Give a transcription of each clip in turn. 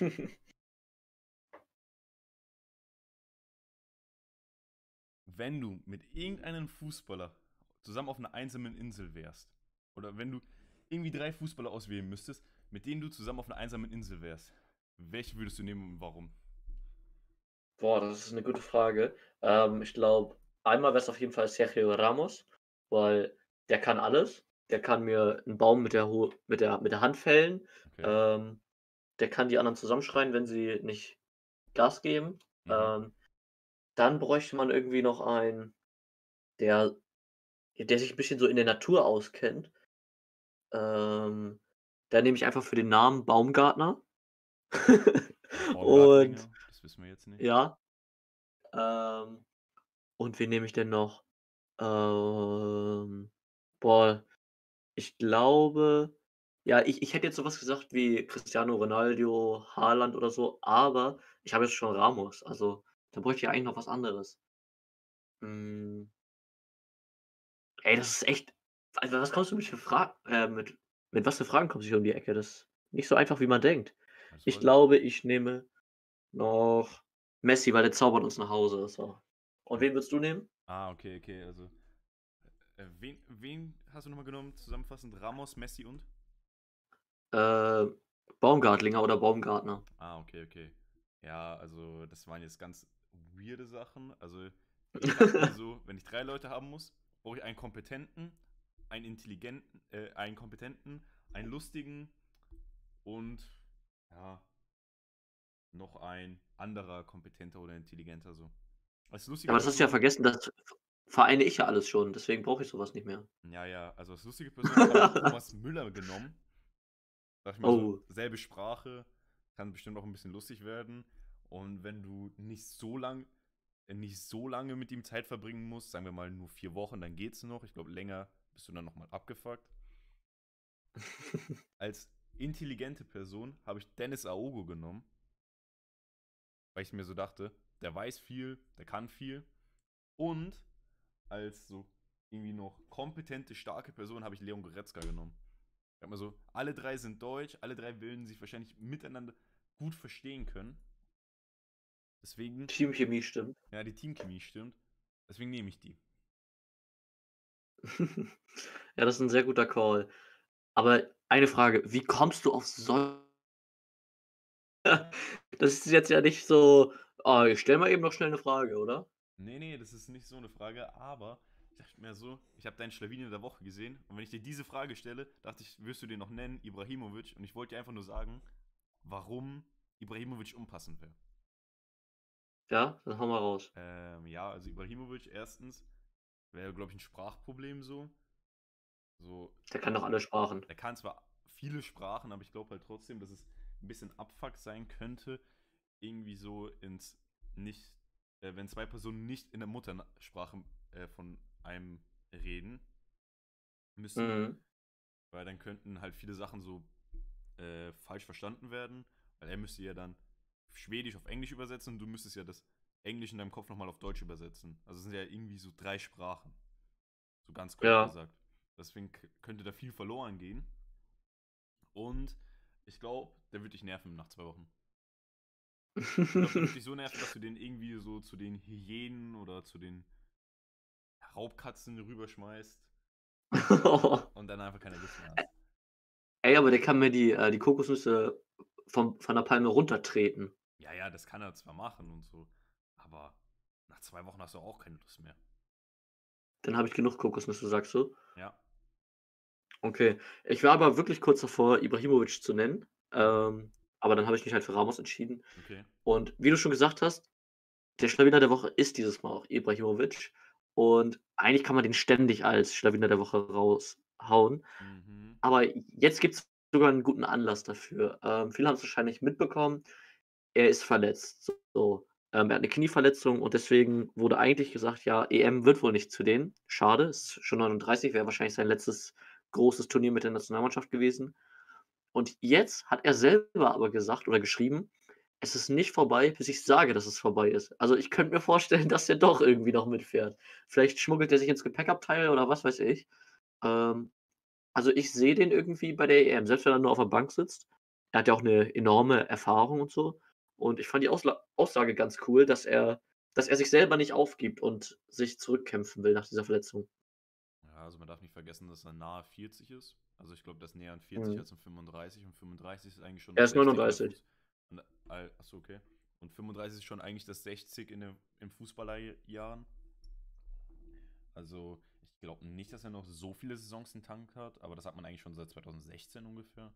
Wenn du mit irgendeinem Fußballer zusammen auf einer einsamen Insel wärst, oder wenn du irgendwie drei Fußballer auswählen müsstest, mit denen du zusammen auf einer einsamen Insel wärst, welche würdest du nehmen und warum? Boah, das ist eine gute Frage. Ähm, ich glaube, einmal wäre es auf jeden Fall Sergio Ramos, weil der kann alles. Der kann mir einen Baum mit der, Ho mit der, mit der Hand fällen. Okay. Ähm, der kann die anderen zusammenschreien, wenn sie nicht Gas geben. Mhm. Ähm, dann bräuchte man irgendwie noch einen, der, der sich ein bisschen so in der Natur auskennt. Ähm, da nehme ich einfach für den Namen Baumgartner. Und das wissen wir jetzt nicht. ja, ähm, und wen nehme ich denn noch? Ähm, boah, ich glaube, ja, ich, ich hätte jetzt sowas gesagt wie Cristiano Ronaldo, Haaland oder so, aber ich habe jetzt schon Ramos, also da bräuchte ich eigentlich noch was anderes. Hm, ey, das ist echt. Also, was kommst du mit für Fragen? Äh, mit, mit was für Fragen kommst du hier um die Ecke? Das ist nicht so einfach, wie man denkt. Ich glaube, ich nehme noch Messi, weil der zaubert uns nach Hause. So. Und wen würdest du nehmen? Ah, okay, okay, also. Äh, wen, wen hast du nochmal genommen? Zusammenfassend Ramos, Messi und? Äh, Baumgartlinger oder Baumgartner? Ah, okay, okay. Ja, also das waren jetzt ganz weirde Sachen. Also so, wenn ich drei Leute haben muss, brauche ich einen kompetenten, einen intelligenten, äh, einen kompetenten, einen lustigen und ja, noch ein anderer kompetenter oder intelligenter so. Als lustige Ja, aber das hast du ja vergessen, das vereine ich ja alles schon. Deswegen brauche ich sowas nicht mehr. Ja, ja, also als lustige Person habe ich Thomas Müller genommen. Dachte ich mir Oh. so, selbe Sprache, kann bestimmt auch ein bisschen lustig werden. Und wenn du nicht so lang, äh, nicht so lange mit ihm Zeit verbringen musst, sagen wir mal nur vier Wochen, dann geht's noch. Ich glaube, länger bist du dann nochmal abgefuckt. Als intelligente Person habe ich Dennis Aogo genommen. Weil ich mir so dachte, der weiß viel, der kann viel. Und als so irgendwie noch kompetente, starke Person habe ich Leon Goretzka genommen. Habe mir so, alle drei sind deutsch, alle drei würden sich wahrscheinlich miteinander gut verstehen können. Deswegen, Teamchemie stimmt. ja, die Teamchemie stimmt. Deswegen nehme ich die. ja, das ist ein sehr guter Call. Aber eine Frage, wie kommst du auf so. das ist jetzt ja nicht so. Oh, ich stell mal eben noch schnell eine Frage, oder? Nee, nee, das ist nicht so eine Frage, aber ich dachte mir so, ich habe deinen Schlawiner der Woche gesehen und wenn ich dir diese Frage stelle, dachte ich, wirst du den noch nennen, Ibrahimovic, und ich wollte dir einfach nur sagen, warum Ibrahimovic unpassend wäre. Ja, dann hau mal raus. Ähm, ja, also Ibrahimovic erstens wäre, glaube ich, ein Sprachproblem so. So, Der kann doch alle Sprachen. er kann zwar viele Sprachen, aber ich glaube halt trotzdem, dass es ein bisschen Abfuck sein könnte, irgendwie so ins nicht, äh, wenn zwei Personen nicht in der Muttersprache äh, von einem reden müssen, Mhm. weil dann könnten halt viele Sachen so äh, falsch verstanden werden, weil er müsste ja dann Schwedisch auf Englisch übersetzen und du müsstest ja das Englisch in deinem Kopf nochmal auf Deutsch übersetzen. Also es sind ja irgendwie so drei Sprachen. So ganz grob Ja. gesagt. Deswegen könnte da viel verloren gehen. Und ich glaube, der wird dich nerven nach zwei Wochen. Ich glaube, der wird dich so nerven, dass du den irgendwie so zu den Hyänen oder zu den Raubkatzen rüberschmeißt und dann einfach keine Lust mehr hast. Ey, aber der kann mir die, äh, die Kokosnüsse vom, von der Palme runtertreten. Ja, ja, das kann er zwar machen und so, aber nach zwei Wochen hast du auch keine Lust mehr. Dann habe ich genug Kokosnüsse, sagst du? Ja. Okay. Ich war aber wirklich kurz davor, Ibrahimovic zu nennen. Ähm, aber dann habe ich mich halt für Ramos entschieden. Okay. Und wie du schon gesagt hast, der Schlawiner der Woche ist dieses Mal auch Ibrahimovic. Und eigentlich kann man den ständig als Schlawiner der Woche raushauen. Mhm. Aber jetzt gibt es sogar einen guten Anlass dafür. Ähm, viele haben es wahrscheinlich mitbekommen. Er ist verletzt. So. Ähm, er hat eine Knieverletzung und deswegen wurde eigentlich gesagt, ja, EM wird wohl nicht zu denen. Schade, ist schon 39, wäre wahrscheinlich sein letztes großes Turnier mit der Nationalmannschaft gewesen. Und jetzt hat er selber aber gesagt oder geschrieben, es ist nicht vorbei, bis ich sage, dass es vorbei ist. Also ich könnte mir vorstellen, dass er doch irgendwie noch mitfährt. Vielleicht schmuggelt er sich ins Gepäckabteil oder was weiß ich. Ähm, also ich sehe den irgendwie bei der EM, selbst wenn er nur auf der Bank sitzt. er hat ja auch eine enorme Erfahrung und so. Und ich fand die Ausla Aussage ganz cool, dass er dass er sich selber nicht aufgibt und sich zurückkämpfen will nach dieser Verletzung. Ja, also man darf nicht vergessen, dass er nahe 40 ist. Also ich glaube, das näher an 40 Mhm. als an 35 und 35 ist eigentlich schon Er ist 60 in der 39. Und, Achso, okay. Und 35 ist schon eigentlich das 60 in den, im Fußballerjahren. Also ich glaube nicht, dass er noch so viele Saisons im Tank hat, aber das hat man eigentlich schon seit 2016 ungefähr.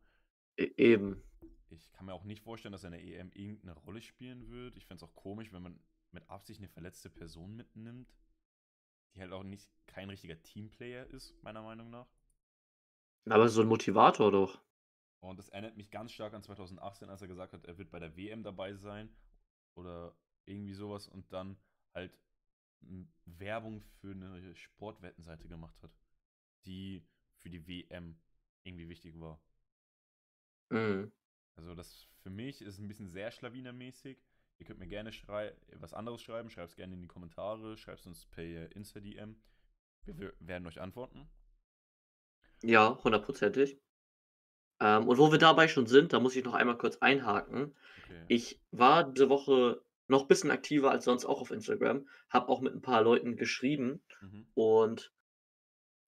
E eben. Ich kann mir auch nicht vorstellen, dass er in der EM irgendeine Rolle spielen wird. Ich fände es auch komisch, wenn man mit Absicht eine verletzte Person mitnimmt, die halt auch nicht kein richtiger Teamplayer ist, meiner Meinung nach. Aber so ein Motivator doch. Und das erinnert mich ganz stark an 2018, als er gesagt hat, er wird bei der WM dabei sein oder irgendwie sowas und dann halt Werbung für eine Sportwettenseite gemacht hat, die für die WM irgendwie wichtig war. Mhm. Also das für mich ist ein bisschen sehr schlawinermäßig. Ihr könnt mir gerne was anderes schreiben, schreibt es gerne in die Kommentare, schreibt es uns per Insta-DM. Wir werden euch antworten. Ja, hundertprozentig. Ähm, und wo wir dabei schon sind, da muss ich noch einmal kurz einhaken. Okay. Ich war diese Woche noch ein bisschen aktiver als sonst auch auf Instagram, habe auch mit ein paar Leuten geschrieben Mhm. und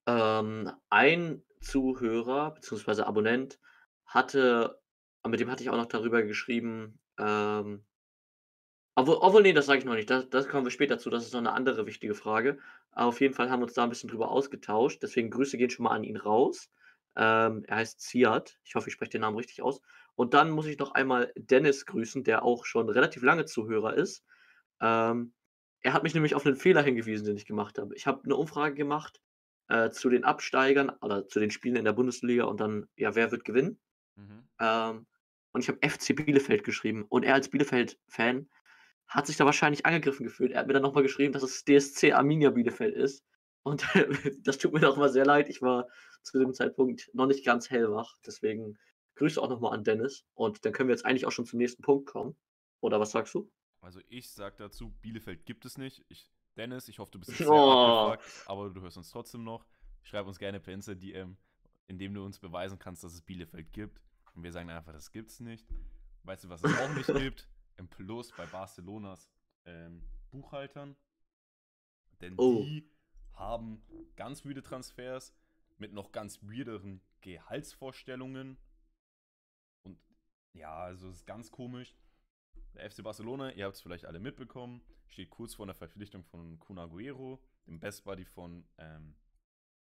ähm, ein Zuhörer beziehungsweise Abonnent hatte mit dem hatte ich auch noch darüber geschrieben, ähm obwohl obwohl, ne, das sage ich noch nicht. Da das kommen wir später zu. Das ist noch 'ne andere wichtige Frage. Aber auf jeden Fall haben wir uns da 'n bisschen drüber ausgetauscht. Deswegen Grüße gehen schon mal an ihn raus. Ähm, er heißt Ziad. Ich hoffe, ich spreche den Namen richtig aus. Und dann muss ich noch einmal Dennis grüßen, der auch schon relativ lange Zuhörer ist. Ähm, er hat mich nämlich auf 'nen Fehler hingewiesen, den ich gemacht habe. Ich habe 'ne Umfrage gemacht, äh, zu den Absteigern oder zu den Spielen in der Bundesliga und dann, ja, wer wird gewinnen? Mhm. Ähm, und ich habe FC Bielefeld geschrieben und er als Bielefeld-Fan hat sich da wahrscheinlich angegriffen gefühlt. Er hat mir dann noch mal geschrieben, dass es DSC Arminia Bielefeld ist. Und das tut mir noch mal sehr leid. Ich war zu dem Zeitpunkt noch nicht ganz hellwach. Deswegen Grüße auch noch mal an Dennis. Und dann können wir jetzt eigentlich auch schon zum nächsten Punkt kommen. Oder was sagst du? Also ich sag dazu, Bielefeld gibt es nicht. Ich, Dennis, ich hoffe, du bist jetzt sehr Oh. aber du hörst uns trotzdem noch. Schreib uns gerne per Insta-DM, indem du uns beweisen kannst, dass es Bielefeld gibt. Und wir sagen einfach, das gibt's nicht. Weißt du, was es auch nicht gibt? Im Plus bei Barcelonas ähm, Buchhaltern. Denn Oh. die haben ganz weirde Transfers mit noch ganz weirderen Gehaltsvorstellungen. Und ja, also es ist ganz komisch. Der FC Barcelona, ihr habt es vielleicht alle mitbekommen, steht kurz vor der Verpflichtung von Kun Aguero, dem Best Buddy von ähm,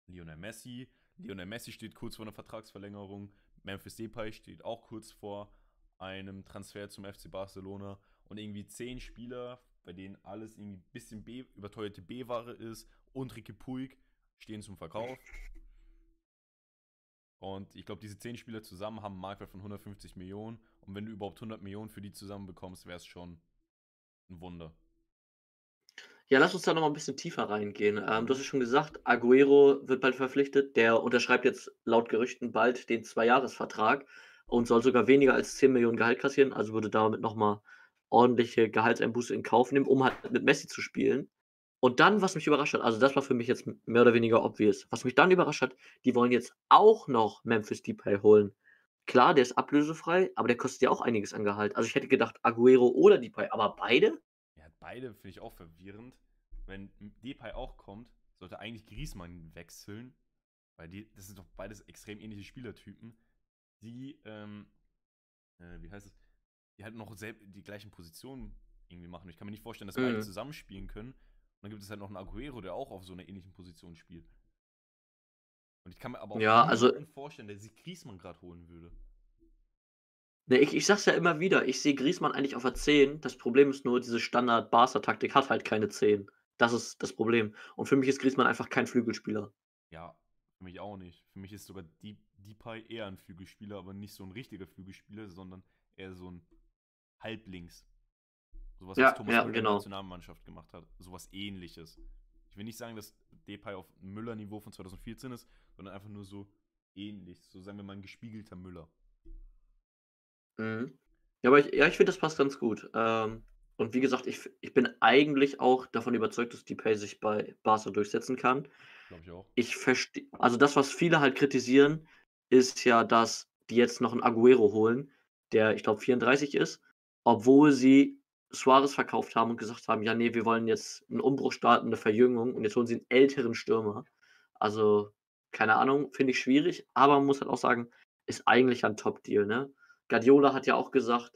Lionel Messi. Lionel Messi steht kurz vor einer Vertragsverlängerung. Memphis Depay steht auch kurz vor einem Transfer zum FC Barcelona. Und irgendwie zehn Spieler, bei denen alles irgendwie ein bisschen B, überteuerte B-Ware ist und Ricky Puig stehen zum Verkauf. Und ich glaube, diese zehn Spieler zusammen haben einen Marktwert von 150 Millionen. Und wenn du überhaupt 100 Millionen für die zusammen bekommst, wäre es schon ein Wunder. Ja, lass uns da noch mal 'n bisschen tiefer reingehen. Ähm, du hast ja schon gesagt, Aguero wird bald verpflichtet. Der unterschreibt jetzt laut Gerüchten bald den Zweijahresvertrag und soll sogar weniger als 10 Millionen Gehalt kassieren, also würde damit noch mal ordentliche Gehaltseinbuße in Kauf nehmen, um halt mit Messi zu spielen. Und dann, was mich überrascht hat also das war für mich jetzt mehr oder weniger obvious. Was mich dann überrascht hat, die wollen jetzt auch noch Memphis Depay holen. Klar, der ist ablösefrei, aber der kostet ja auch einiges an Gehalt. Also, ich hätte gedacht, Aguero oder Depay, aber beide? Ja, beide finde ich auch verwirrend. Wenn Depay auch kommt, sollte eigentlich Griezmann wechseln. Weil die, das sind doch beides extrem ähnliche Spielertypen, die, ähm, äh, wie heißt es, die halt noch die gleichen Positionen irgendwie machen. Ich kann mir nicht vorstellen, dass beide Mhm. zusammenspielen können. Dann gibt es halt noch einen Aguero, der auch auf so einer ähnlichen Position spielt. Und ich kann mir aber auch Ja, also vorstellen, der sich Griezmann gerade holen würde. Ne, ich ich sage es ja immer wieder, ich sehe Griezmann eigentlich auf der 10. Das Problem ist nur, diese Standard-Barca-Taktik hat halt keine 10. Das ist das Problem. Und für mich ist Griezmann einfach kein Flügelspieler. Ja, für mich auch nicht. Für mich ist sogar Dep Depay eher ein Flügelspieler, aber nicht so ein richtiger Flügelspieler, sondern eher so ein Halblinks. Sowas, Ja, was Thomas ja, Müller in der genau. Nationalmannschaft gemacht hat. Sowas ähnliches. Ich will nicht sagen, dass Depay auf Müller-Niveau von 2014 ist, sondern einfach nur so ähnlich. So sagen wir mal ein gespiegelter Müller. Mhm. Ja, aber ich ja, ich finde, das passt ganz gut. Ähm, und wie gesagt, ich ich bin eigentlich auch davon überzeugt, dass Depay sich bei Barca durchsetzen kann. Glaube ich auch. Ich verste also das, was viele halt kritisieren, ist ja, dass die jetzt noch 'n Aguero holen, der, ich glaube, 34 ist, obwohl sie Suarez verkauft haben und gesagt haben: „Ja, nee, wir wollen jetzt einen Umbruch starten, eine Verjüngung“ und jetzt holen sie einen älteren Stürmer. Also, keine Ahnung, finde ich schwierig, aber man muss halt auch sagen, ist eigentlich ein Top-Deal, ne? Guardiola hat ja auch gesagt,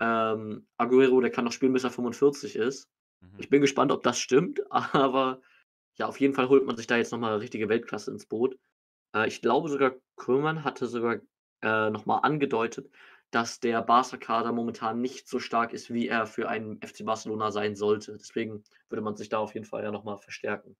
ähm, Aguero, der kann noch spielen, bis er 45 ist. Mhm. Ich bin gespannt, ob das stimmt, aber ja, auf jeden Fall holt man sich da jetzt noch mal richtige Weltklasse ins Boot. Äh, ich glaube sogar, Koeman hatte sogar, äh, noch mal angedeutet, dass der Barca-Kader momentan nicht so stark ist, wie er für einen FC Barcelona sein sollte. Deswegen würde man sich da auf jeden Fall ja noch mal verstärken.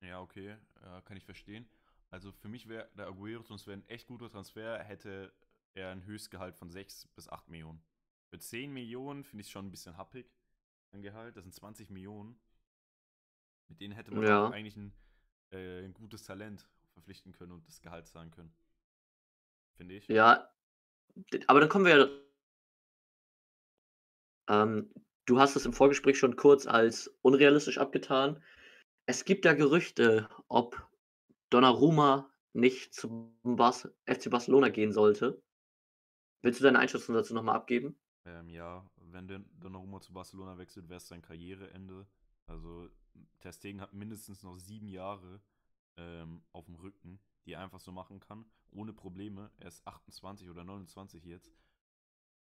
Ja, okay, äh, kann ich verstehen. Also für mich wäre der Aguero-Transfer ein echt guter Transfer, hätte er ein Höchstgehalt von 6 bis 8 Millionen. Für 10 Millionen finde ich schon ein bisschen happig, ein Gehalt. Das sind 20 Millionen. Mit denen hätte man Ja. eigentlich ein, äh, ein gutes Talent verpflichten können und das Gehalt zahlen können. Finde ich. Ja, aber dann kommen wir ja ähm, du hast es im Vorgespräch schon kurz als unrealistisch abgetan. Es gibt ja Gerüchte, ob Donnarumma nicht zum Bas FC Barcelona gehen sollte. Willst du deine Einschätzung dazu noch mal abgeben? Ähm, ja, wenn Donnarumma zu Barcelona wechselt, wäre es sein Karriereende. Also Ter Stegen hat mindestens noch sieben Jahre ähm, auf dem Rücken, die er einfach so machen kann, ohne Probleme. Er ist 28 oder 29 jetzt.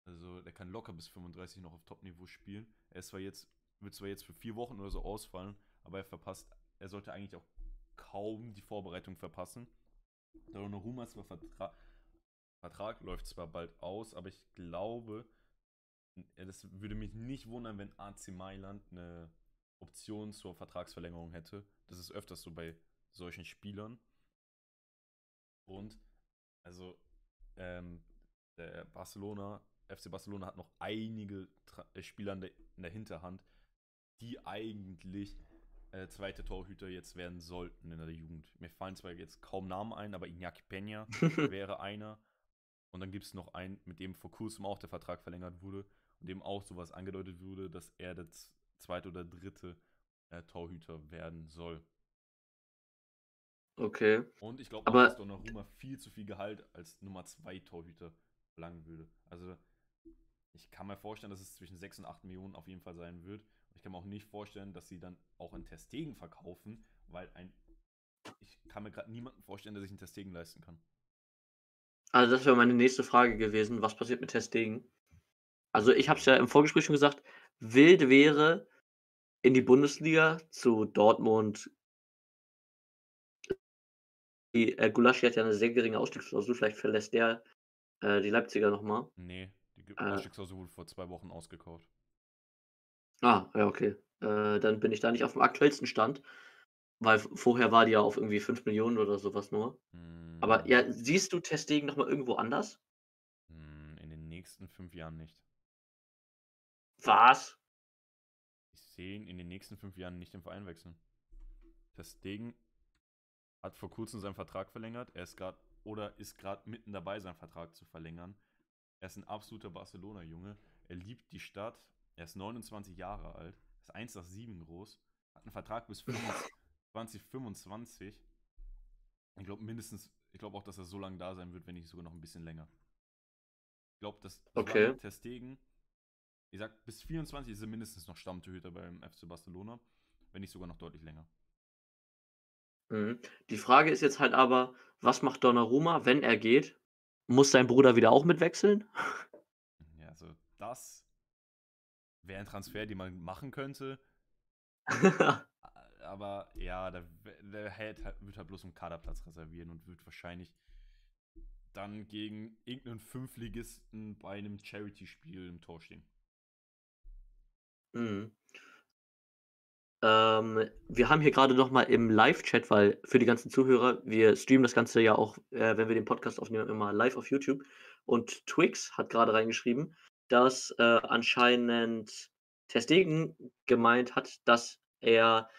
Also der kann locker bis 35 noch auf Top-Niveau spielen. Er ist zwar jetzt, wird zwar jetzt für vier Wochen oder so ausfallen, aber er verpasst, er sollte eigentlich auch kaum die Vorbereitung verpassen. Donnarummas zwar Vertra Vertrag läuft zwar bald aus, aber ich glaube, das würde mich nicht wundern, wenn AC Mailand eine Option zur Vertragsverlängerung hätte. Das ist öfters so bei solchen Spielern. Und also ähm, der Barcelona, FC Barcelona hat noch einige Tra äh, Spieler in der, in der Hinterhand, die eigentlich äh, zweite Torhüter jetzt werden sollten in der Jugend. Mir fallen zwar jetzt kaum Namen ein, aber Iñaki Peña wäre einer. Und dann gibt es noch einen, mit dem vor kurzem auch der Vertrag verlängert wurde und dem auch sowas angedeutet wurde, dass er der zweite oder dritte äh, Torhüter werden soll. Okay. Und ich glaube dass Donnarumma viel zu viel Gehalt als Nummer 2 Torhüter verlangen würde. Also ich kann mir vorstellen, dass es zwischen 6 und 8 Millionen auf jeden Fall sein wird. Ich kann mir auch nicht vorstellen, dass sie dann auch in Testegen verkaufen, weil ein ich kann mir gerade niemanden vorstellen, der sich einen Testegen leisten kann. Also, das wäre meine nächste Frage gewesen. Was passiert mit Ter Stegen? Also, ich habe es ja im Vorgespräch schon gesagt, wild wäre in die Bundesliga zu Dortmund die, äh, Gulaschi hat ja 'ne sehr geringe Ausstiegsklausel, vielleicht verlässt der, äh, die Leipziger noch mal. Nee, die Äh. Ausstiegsklausel wurde vor zwei Wochen ausgekauft. Ah, ja, okay. Äh, dann bin ich da nicht auf dem aktuellsten Stand, weil vorher war die ja auf irgendwie 5 Millionen oder so was nur. Aber Hm, ja, siehst du Ter Stegen noch mal irgendwo anders? hm, in den nächsten fünf Jahren nicht. Was? Ich sehe ihn in den nächsten fünf Jahren nicht im Verein wechseln. Testegen hat vor kurzem seinen Vertrag verlängert. Er ist gerade oder ist gerade mitten dabei, seinen Vertrag zu verlängern. Er ist ein absoluter Barcelona-Junge. Er liebt die Stadt. Er ist 29 Jahre alt. Ist 1,7 groß. Hat einen Vertrag bis 2025. Ich glaube mindestens, ich glaube auch, dass er so lange da sein wird, wenn nicht sogar noch ein bisschen länger. Ich glaube, dass Okay. Testegen ich sag, bis 24 ist er mindestens noch Stammtorhüter beim FC Barcelona, wenn nicht sogar noch deutlich länger. Mhm. Die Frage ist jetzt halt aber, was macht Donnarumma, wenn er geht? Muss sein Bruder wieder auch mitwechseln? Ja, also das wäre ein Transfer, den man machen könnte. Aber ja, der, der hält halt, wird halt bloß einen Kaderplatz reservieren und wird wahrscheinlich dann gegen irgendeinen Fünfligisten bei einem Charity-Spiel im Tor stehen. Mhm. Ähm, wir haben hier gerade noch mal im Live-Chat, weil für die ganzen Zuhörer, wir streamen das Ganze ja auch, äh, wenn wir den Podcast aufnehmen, immer live auf YouTube. Und Twix hat gerade reingeschrieben, dass äh, anscheinend Ter Stegen gemeint hat, dass er,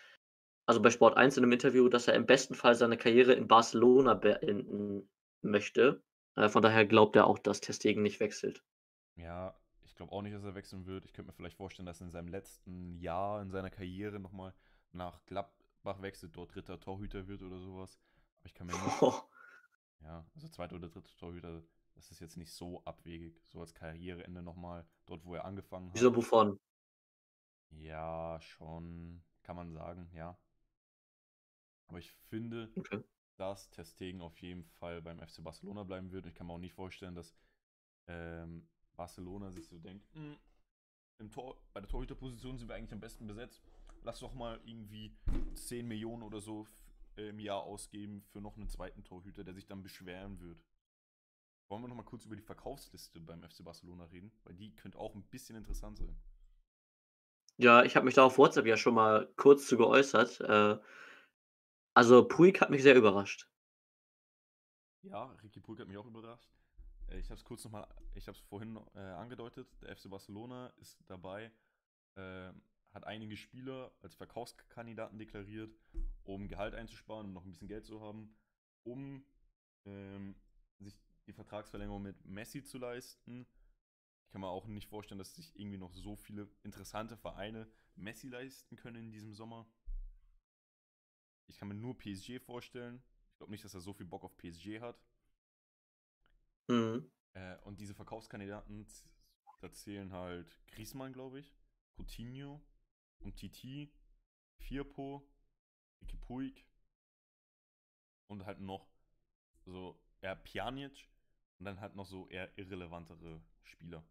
also bei Sport 1 in einem Interview, dass er im besten Fall seine Karriere in Barcelona beenden möchte. Äh, von daher glaubt er auch, dass Ter Stegen nicht wechselt. Ja, ich glaube auch nicht, dass er wechseln wird. Ich könnte mir vielleicht vorstellen, dass er in seinem letzten Jahr in seiner Karriere nochmal nach Gladbach wechselt, dort dritter Torhüter wird oder sowas. Aber ich kann mir nicht, ja, also zweiter oder dritter Torhüter das ist jetzt nicht so abwegig. So als Karriereende nochmal, dort wo er angefangen hat. Wieso Buffon? Ja, schon, kann man sagen, ja. Aber ich finde, Okay. dass Ter Stegen auf jeden Fall beim FC Barcelona bleiben wird. Ich kann mir auch nicht vorstellen, dass ähm, Barcelona sich so denkt, "Hm, im Tor, bei der Torhüterposition sind wir eigentlich am besten besetzt. Lass doch mal irgendwie 10 Millionen oder so äh, im Jahr ausgeben für noch einen zweiten Torhüter, der sich dann beschweren wird. Wollen wir noch mal kurz über die Verkaufsliste beim FC Barcelona reden? Weil die könnte auch ein bisschen interessant sein. Ja, ich habe mich da auf WhatsApp ja schon mal kurz zu geäußert. Äh, also Puig hat mich sehr überrascht. Ja, Ricky Pulk hat mich auch überrascht. Äh, Ich habe es kurz nochmal, ich habe es vorhin äh, angedeutet. Der FC Barcelona ist dabei, ähm, hat einige Spieler als Verkaufskandidaten deklariert, um Gehalt einzusparen, um noch ein bisschen Geld zu haben, um ähm, sich die Vertragsverlängerung mit Messi zu leisten. Ich kann mir auch nicht vorstellen, dass sich irgendwie noch so viele interessante Vereine Messi leisten können in diesem Sommer. Ich kann mir nur PSG vorstellen. Ich glaube nicht, dass er so viel Bock auf PSG hat. Mhm. Äh, und diese Verkaufskandidaten, da zählen halt Griezmann, glaube ich, Coutinho und Titi, Firpo, Ricky Puig und halt noch so eher Pjanic und dann halt noch so eher irrelevantere Spieler.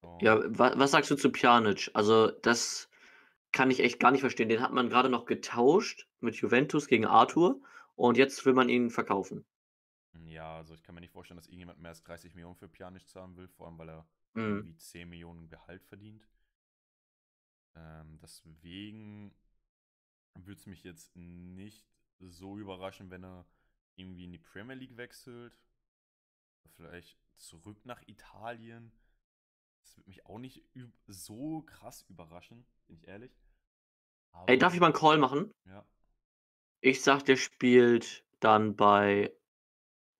So. Ja, wa was sagst du zu Pjanic? Also, das kann ich echt gar nicht verstehen. Den hat man gerade noch getauscht mit Juventus gegen Arthur und jetzt will man ihn verkaufen. Ja, also ich kann mir nicht vorstellen, dass irgendjemand mehr als 30 Millionen für Pjanic zahlen will, vor allem weil er Mhm. irgendwie 10 Millionen Gehalt verdient. Ähm, deswegen würde es mich jetzt nicht so überraschen, wenn er irgendwie in die Premier League wechselt. Vielleicht zurück nach Italien. Das würde mich auch nicht so krass überraschen, bin ich ehrlich. Ey, darf Aber- ich mal 'n Call machen? Ja. Ich sage, der spielt dann bei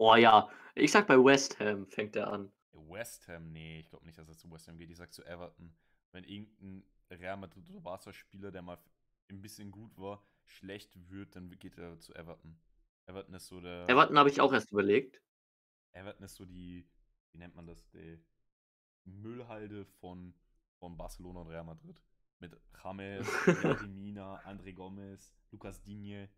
oh ja, ich sage, bei West Ham fängt er an. West Ham, nee, ich glaube nicht, dass er zu West Ham geht. Ich sag zu Everton. Wenn irgendein Real Madrid oder Barca-Spieler, der mal ein bisschen gut war, schlecht wird, dann geht er zu Everton. Everton ist so der. Everton habe ich auch erst überlegt. Everton ist so die, wie nennt man das, die Müllhalde von, von Barcelona und Real Madrid. Mit James, Mina, André Gomez, Lucas Digne.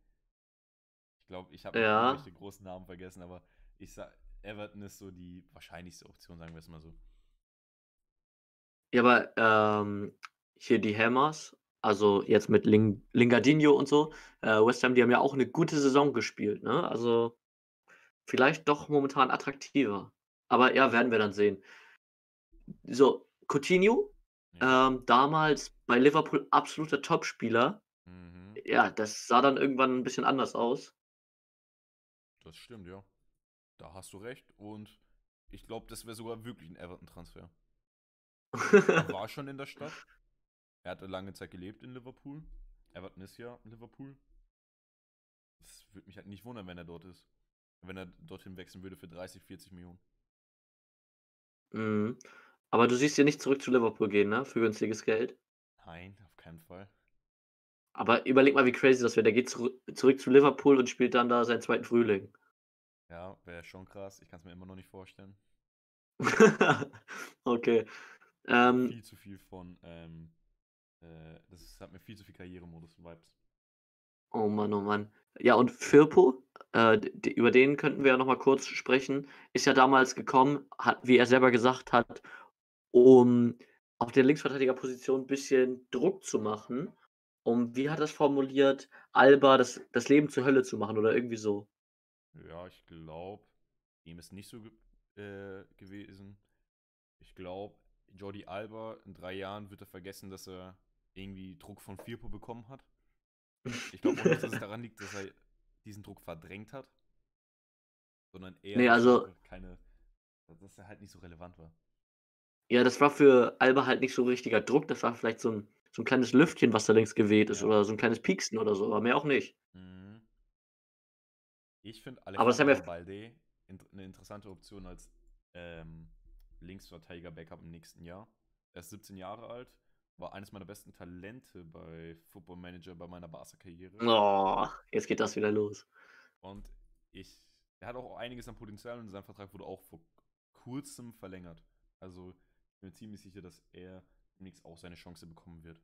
Ich glaube, ich habe Ja. irgendwelche großen Namen vergessen, aber ich sag, Everton ist so die wahrscheinlichste Option, sagen wir es mal so. Ja, aber, ähm, hier die Hammers, also jetzt mit Ling Lingardinho und so, äh, West Ham, die haben ja auch 'ne gute Saison gespielt, ne? Also, vielleicht doch momentan attraktiver. Aber ja, werden wir dann sehen. So, Coutinho, Ja. ähm, damals bei Liverpool absoluter Topspieler. Mhm. Ja, das sah dann irgendwann 'n bisschen anders aus. Das stimmt, ja. Da hast du recht. Und ich glaube, das wäre sogar wirklich ein Everton-Transfer. Er war schon in der Stadt. Er hatte lange Zeit gelebt in Liverpool. Everton ist ja Liverpool. Das würde mich halt nicht wundern, wenn er dort ist. Wenn er dorthin wechseln würde für 30, 40 Millionen. Mhm. Aber du siehst ihn nicht zurück zu Liverpool gehen, ne, für günstiges Geld? Nein, auf keinen Fall. Aber überleg mal, wie crazy das wäre. Der geht zurü zurück zu Liverpool und spielt dann da seinen zweiten Frühling. Ja, wäre schon krass. Ich kann es mir immer noch nicht vorstellen. Okay. Ähm, Viel zu viel von, ähm, äh, das ist, hat mir viel zu viel Karrieremodus-Vibes. oh Mann, oh Mann. Ja, und Firpo, äh, über den könnten wir ja noch mal kurz sprechen. Ist ja damals gekommen, hat, wie er selber gesagt hat, um auf der Linksverteidigerposition 'n bisschen Druck zu machen, um, wie hat er's formuliert, Alba das das Leben zur Hölle zu machen oder irgendwie so. Ja, ich glaube, ihm ist nicht so ge äh, gewesen. Ich glaube, Jordi Alba in 3 Jahren wird er vergessen, dass er irgendwie Druck von Firpo bekommen hat. Ich glaube auch nicht, dass es daran liegt, dass er diesen Druck verdrängt hat. Sondern eher, Ne, dass er also keine dass er halt nicht so relevant war. Ja, das war für Alba halt nicht so richtiger Druck. Das war vielleicht so 'n so 'n kleines Lüftchen, was da links geweht ist Ja. oder so 'n kleines Pieksen oder so, aber mehr auch nicht. Mhm. Ich finde f Balde int 'ne interessante Option als, ähm, Linksverteidiger-Backup im nächsten Jahr. Er ist 17 Jahre alt, war eines meiner besten Talente bei Football Manager bei meiner Barca-Karriere. Oh, jetzt geht das wieder los. Und ich er hat auch einiges an Potenzial und sein Vertrag wurde auch vor kurzem verlängert. Also ich bin mir ziemlich sicher, dass er demnächst auch seine Chance bekommen wird.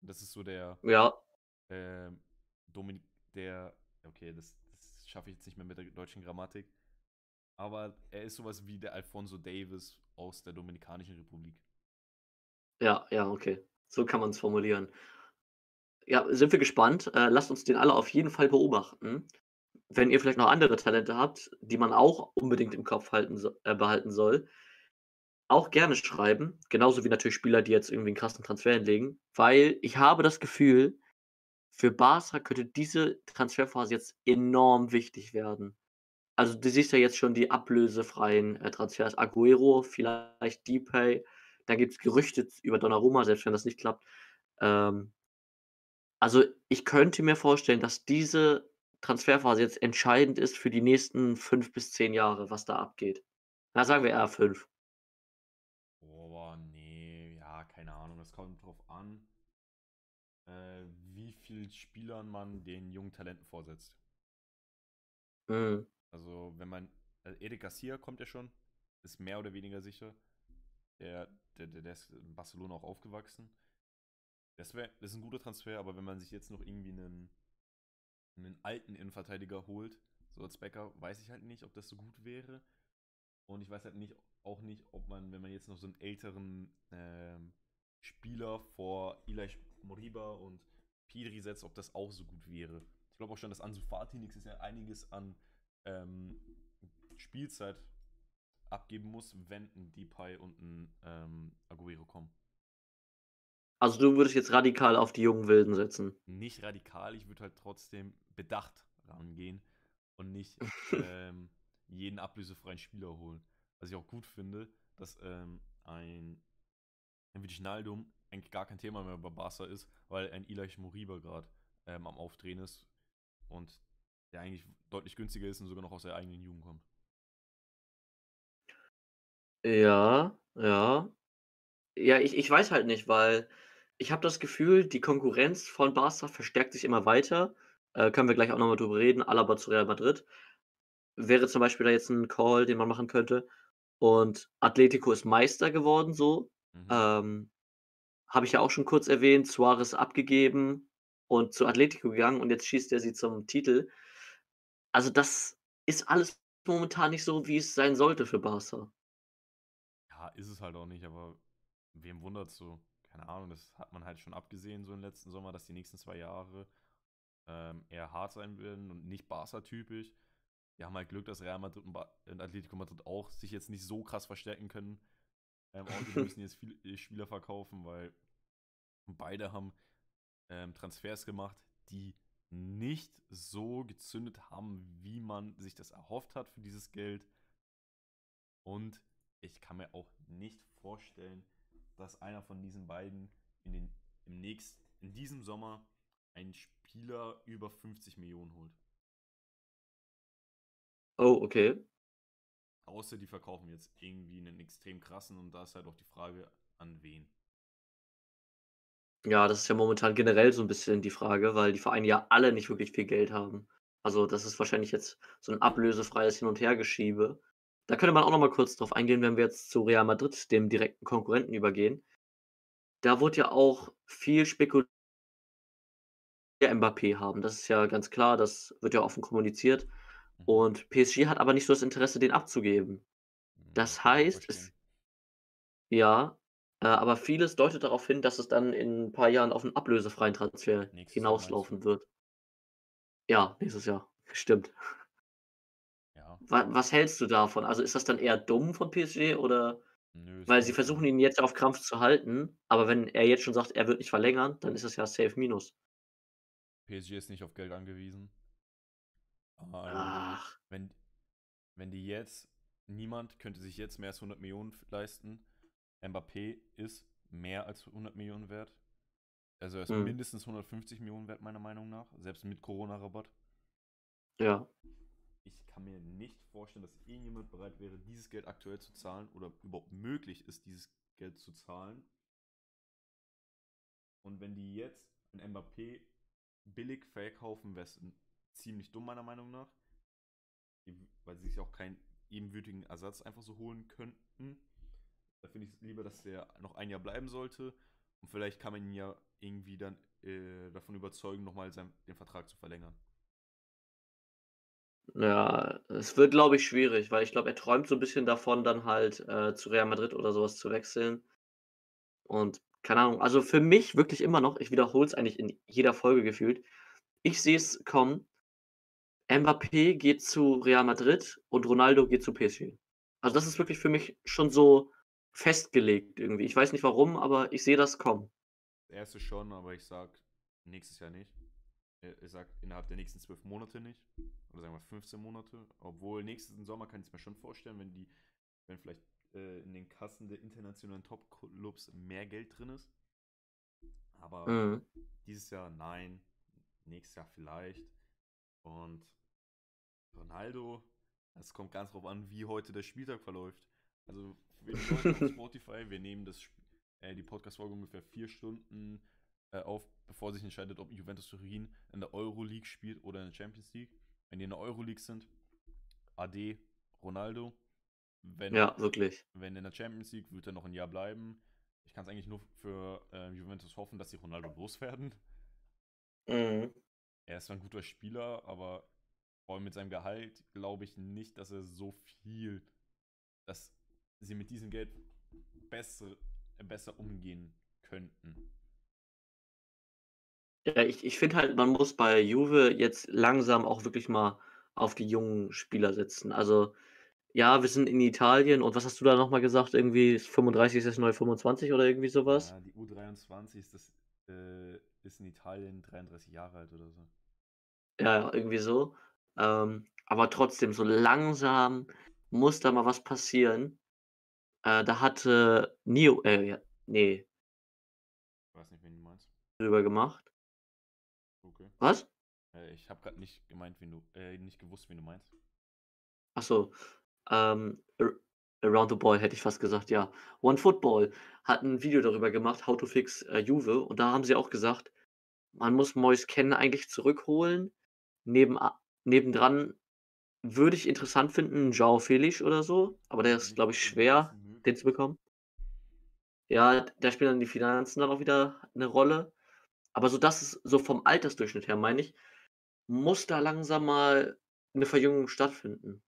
Das ist so der Ja, äh, Dominik, der, okay, das, das schaffe ich jetzt nicht mehr mit der deutschen Grammatik, aber er ist sowas wie der Alfonso Davis aus der Dominikanischen Republik. ja, ja, okay. So kann man es formulieren. Ja, sind wir gespannt. Äh, lasst uns den alle auf jeden Fall beobachten. Wenn ihr vielleicht noch andere Talente habt, die man auch unbedingt im Kopf halten so äh, behalten soll, auch gerne schreiben. Genauso wie natürlich Spieler, die jetzt irgendwie 'n krassen Transfer hinlegen, weil ich habe das Gefühl, für Barca könnte diese Transferphase jetzt enorm wichtig werden. Also, du siehst ja jetzt schon die ablösefreien, äh, Transfers. Agüero, vielleicht Depay. Dann gibt's Gerüchte z über Donnarumma, selbst wenn das nicht klappt. Ähm also, ich könnte mir vorstellen, dass diese Transferphase jetzt entscheidend ist für die nächsten 5 bis 10 Jahre, was da abgeht. Na, sagen wir eher 5. Boah, ne, ja, keine Ahnung. Es kommt drauf an, äh, wie viel Spielern man den jungen Talenten vorsetzt. Mhm. Also, wenn man äh, Eric Garcia kommt ja schon, ist mehr oder weniger sicher. Der der der ist in Barcelona auch aufgewachsen. Das wäre das ist 'n guter Transfer, aber wenn man sich jetzt noch irgendwie 'nen 'nen alten Innenverteidiger holt, so als Backup, weiß ich halt nicht, ob das so gut wäre. Und ich weiß halt nicht auch nicht, ob man, wenn man jetzt noch so 'n älteren, ähm, Spieler vor Ilaix Moriba und Pedri setzt, ob das auch so gut wäre. Ich glaube auch schon, dass Ansu Fati nächstes Jahr einiges an, ähm, Spielzeit abgeben muss, wenn 'n Depay und 'n, ähm, Agüero kommen. Also, du würdest jetzt radikal auf die jungen Wilden setzen? Nicht radikal, ich würde halt trotzdem bedacht rangehen und nicht, ähm, jeden ablösefreien Spieler holen. Was ich auch gut finde, dass, ähm, ein ein Wijnaldum eigentlich gar kein Thema mehr bei Barca ist, weil ein Ilaix Moriba grad, ähm, am Aufdrehen ist und der eigentlich deutlich günstiger ist und sogar noch aus der eigenen Jugend kommt. Ja, ja. Ja, ich ich weiß halt nicht, weil ich habe das Gefühl, die Konkurrenz von Barca verstärkt sich immer weiter. Äh, können wir gleich auch noch mal drüber reden, Alaba zu Real Madrid. Wäre zum Beispiel da jetzt 'n Call, den man machen könnte. Und Atletico ist Meister geworden so. Mhm. Ähm, habe ich ja auch schon kurz erwähnt, Suárez abgegeben und zu Atletico gegangen und jetzt schießt er sie zum Titel. Also, das ist alles momentan nicht so, wie es sein sollte für Barca. Ja, ist es halt auch nicht, aber wen wundert's so? Keine Ahnung, das hat man halt schon abgesehen so im letzten Sommer, dass die nächsten 2 Jahre, ähm, eher hart sein werden und nicht Barca-typisch. Die haben halt Glück, dass Real Madrid und Ba und Atletico Madrid auch sich jetzt nicht so krass verstärken können. Ähm, außer die müssen jetzt viel äh, Spieler verkaufen, weil beide haben, ähm, Transfers gemacht, die nicht so gezündet haben, wie man sich das erhofft hat für dieses Geld. Und ich kann mir auch nicht vorstellen, dass einer von diesen beiden in den im nächst in diesem Sommer einen Spieler über 50.000.000 holt. Oh, okay. Außer die verkaufen jetzt irgendwie 'nen extrem krassen und da ist halt auch die Frage, an wen. Ja, das ist ja momentan generell so 'n bisschen die Frage, weil die Vereine ja alle nicht wirklich viel Geld haben. Also, das ist wahrscheinlich jetzt so 'n ablösefreies Hin und Hergeschiebe. Da könnte man auch noch mal kurz drauf eingehen, wenn wir jetzt zu Real Madrid, dem direkten Konkurrenten, übergehen. Da wurde ja auch viel spekul Mbappé haben. Das ist ja ganz klar, das wird ja offen kommuniziert. Mhm. Und PSG hat aber nicht so das Interesse, den abzugeben. Das auch heißt, es Ja, äh, aber vieles deutet darauf hin, dass es dann in 'n paar Jahren auf 'n ablösefreien Transfer Nächstes hinauslaufen wird. Ja, nächstes Jahr, stimmt. Ja. Wa was hältst du davon? Also, ist das dann eher dumm von PSG oder Nö, weil sie versuchen ihn jetzt auf Krampf zu halten, aber wenn er jetzt schon sagt, er wird nicht verlängern, dann ist es ja safe Minus. PSG ist nicht auf Geld angewiesen. Ähm, Ach. wenn wenn die jetzt niemand könnte sich jetzt mehr als 100.000.000 f leisten. Mbappé ist mehr als 100.000.000 wert. Also, er ist Mhm. mindestens 150.000.000 wert, meiner Meinung nach, selbst mit Corona-Rabatt. Ja. Ich kann mir nicht vorstellen, dass irgendjemand bereit wäre, dieses Geld aktuell zu zahlen oder überhaupt möglich ist, dieses Geld zu zahlen. Und wenn die jetzt 'n Mbappé billig verkaufen, wäre es 'n ziemlich dumm, meiner Meinung nach. weil sie sich auch keinen ebenwürdigen Ersatz einfach so holen könnten. Da finde ich es lieber, dass der noch ein Jahr bleiben sollte. Und vielleicht kann man ihn ja irgendwie dann äh, davon überzeugen, nochmal seinen, den Vertrag zu verlängern. Ja, es wird, glaube ich, schwierig, weil ich glaube, er träumt so ein bisschen davon, dann halt, äh, zu Real Madrid oder sowas zu wechseln. Und keine Ahnung, also für mich wirklich immer noch, ich wiederhole es eigentlich in jeder Folge gefühlt, ich sehe es kommen, Mbappé geht zu Real Madrid und Ronaldo geht zu PSG. Also, das ist wirklich für mich schon so festgelegt irgendwie. Ich weiß nicht warum, aber ich sehe das kommen. Der erste schon, aber ich sag nächstes Jahr nicht. Ich sag innerhalb der nächsten zwölf Monate nicht. Oder sagen wir 15 Monate. Obwohl nächsten Sommer kann ich es mir schon vorstellen, wenn die, wenn vielleicht äh, in den Kassen der internationalen Top-Clubs mehr Geld drin ist. Aber Mhm. dieses Jahr nein. Nächstes Jahr vielleicht. Und Ronaldo, es kommt ganz drauf an, wie heute der Spieltag verläuft. Also Leute auf Spotify, wir nehmen das, äh, die Podcast-Folge ungefähr vier Stunden äh, auf, bevor sich entscheidet, ob Juventus Turin in der Euroleague spielt oder in der Champions League. Wenn die in der Euroleague sind, AD, Ronaldo. Wenn, Ja, wirklich. wenn in der Champions League, wird er noch ein Jahr bleiben. Ich kann es eigentlich nur für äh, Juventus hoffen, dass sie Ronaldo loswerden. Mhm. Er ist zwar ein guter Spieler, aber vor allem mit seinem Gehalt glaube ich nicht, dass er so viel, dass sie mit diesem Geld besser, besser umgehen könnten. Ja, ich ich finde halt, man muss bei Juve jetzt langsam auch wirklich mal auf die jungen Spieler setzen. Also, ja, wir sind in Italien und was hast du da noch mal gesagt? Irgendwie ist 35 ist das neue 25 oder irgendwie sowas? Ja, die U23 ist, das, äh, ist in Italien 33 Jahre alt oder so. Ja, irgendwie so. Ähm, aber trotzdem, so langsam muss da mal was passieren. Äh, da hatte Nio äh, ja, ne, Ich weiß nicht, wen du meinst. drüber gemacht. Okay. Was? Äh, ich habe gerade nicht gemeint, wen du, äh, nicht gewusst, wen du meinst. Ach so, ähm, Around the Ball hätte ich fast gesagt, ja. OneFootball hat 'n Video darüber gemacht, How to fix, äh, Juve und da haben sie auch gesagt, man muss Moise Kean eigentlich zurückholen. Nebena nebendran würde ich interessant finden, João Felix oder so, aber der ist, Nicht glaube ich, den schwer, ersten den zu bekommen. Ja, da spielen dann die Finanzen dann auch wieder 'ne Rolle. Aber so das ist so vom Altersdurchschnitt her, meine ich, muss da langsam mal 'ne Verjüngung stattfinden.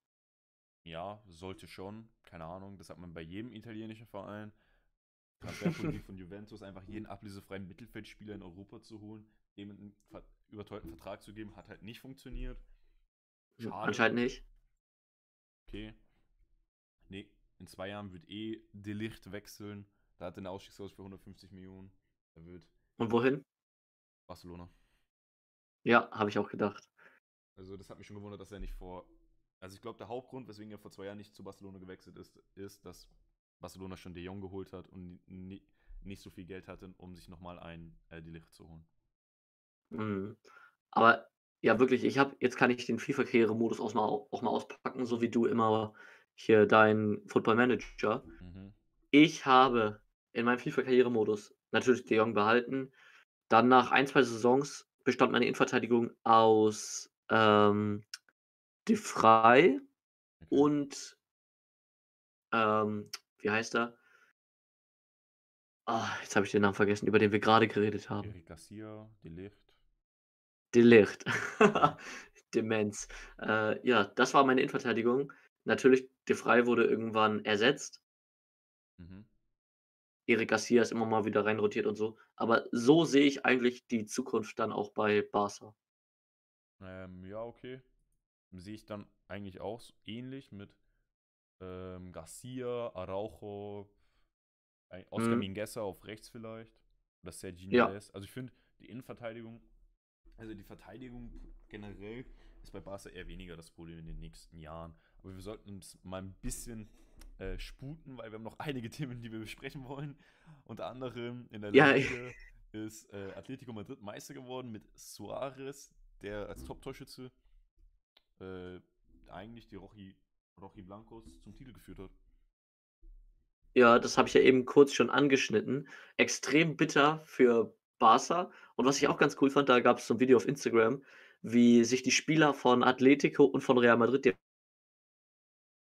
Ja, sollte schon. Keine Ahnung, das hat man bei jedem italienischen Verein. Transferpolitik von Juventus, einfach jeden ablösefreien Mittelfeldspieler in Europa zu holen, dem einen ver überteuerten Vertrag zu geben, hat halt nicht funktioniert. Schade. anscheinend nicht. Okay. Nee, in zwei Jahren wird eh De Ligt wechseln. Da hat er eine Ausstiegsklausel für 150 Millionen. Er wird Und wohin? Barcelona. Ja, habe ich auch gedacht. Also das hat mich schon gewundert, dass er nicht vor. Also ich glaube, der Hauptgrund, weswegen er vor zwei Jahren nicht zu Barcelona gewechselt ist, ist, dass Barcelona schon De Jong geholt hat und ni nicht so viel Geld hatte, um sich nochmal einen äh, De Ligt zu holen. Mhm. Aber ja, wirklich, ich habe jetzt kann ich den FIFA-Karrieremodus aus mal auch mal auspacken, so wie du immer hier dein Football Manager. Mhm. Ich habe in meinem FIFA-Karrieremodus natürlich De Jong behalten. Dann nach 1, 2 Saisons bestand meine Innenverteidigung aus, ähm, De Vrij Okay. und ähm, wie heißt er? Ah, jetzt habe ich den Namen vergessen, über den wir gerade geredet haben. Eric Garcia, De Ligt. De Ligt. Ja. Demenz. Äh, ja, das war meine Innenverteidigung. Natürlich, De Vrij wurde irgendwann ersetzt. Mhm. Eric Garcia ist immer mal wieder reinrotiert und so. Aber so sehe ich eigentlich die Zukunft dann auch bei Barca. Ähm, ja, okay. Sehe ich dann eigentlich auch so ähnlich mit ähm, Garcia, Araujo, Oscar Mhm. Mingueza auf rechts vielleicht. Oder Serginho Ja. Dest. Also ich finde, die Innenverteidigung, also die Verteidigung generell ist bei Barca eher weniger das Problem in den nächsten Jahren. Aber wir sollten uns mal ein bisschen äh, sputen, weil wir haben noch einige Themen, die wir besprechen wollen. Unter anderem in der Ja, Liga ist äh, Atletico Madrid Meister geworden mit Suarez, der als Top-Torschütze äh, eigentlich die Rochi, Rochi Blancos zum Titel geführt hat. Ja, das habe ich ja eben kurz schon angeschnitten. Extrem bitter für Barca. Und was ich auch ganz cool fand, da gab es so 'n Video auf Instagram, wie sich die Spieler von Atletico und von Real Madrid, die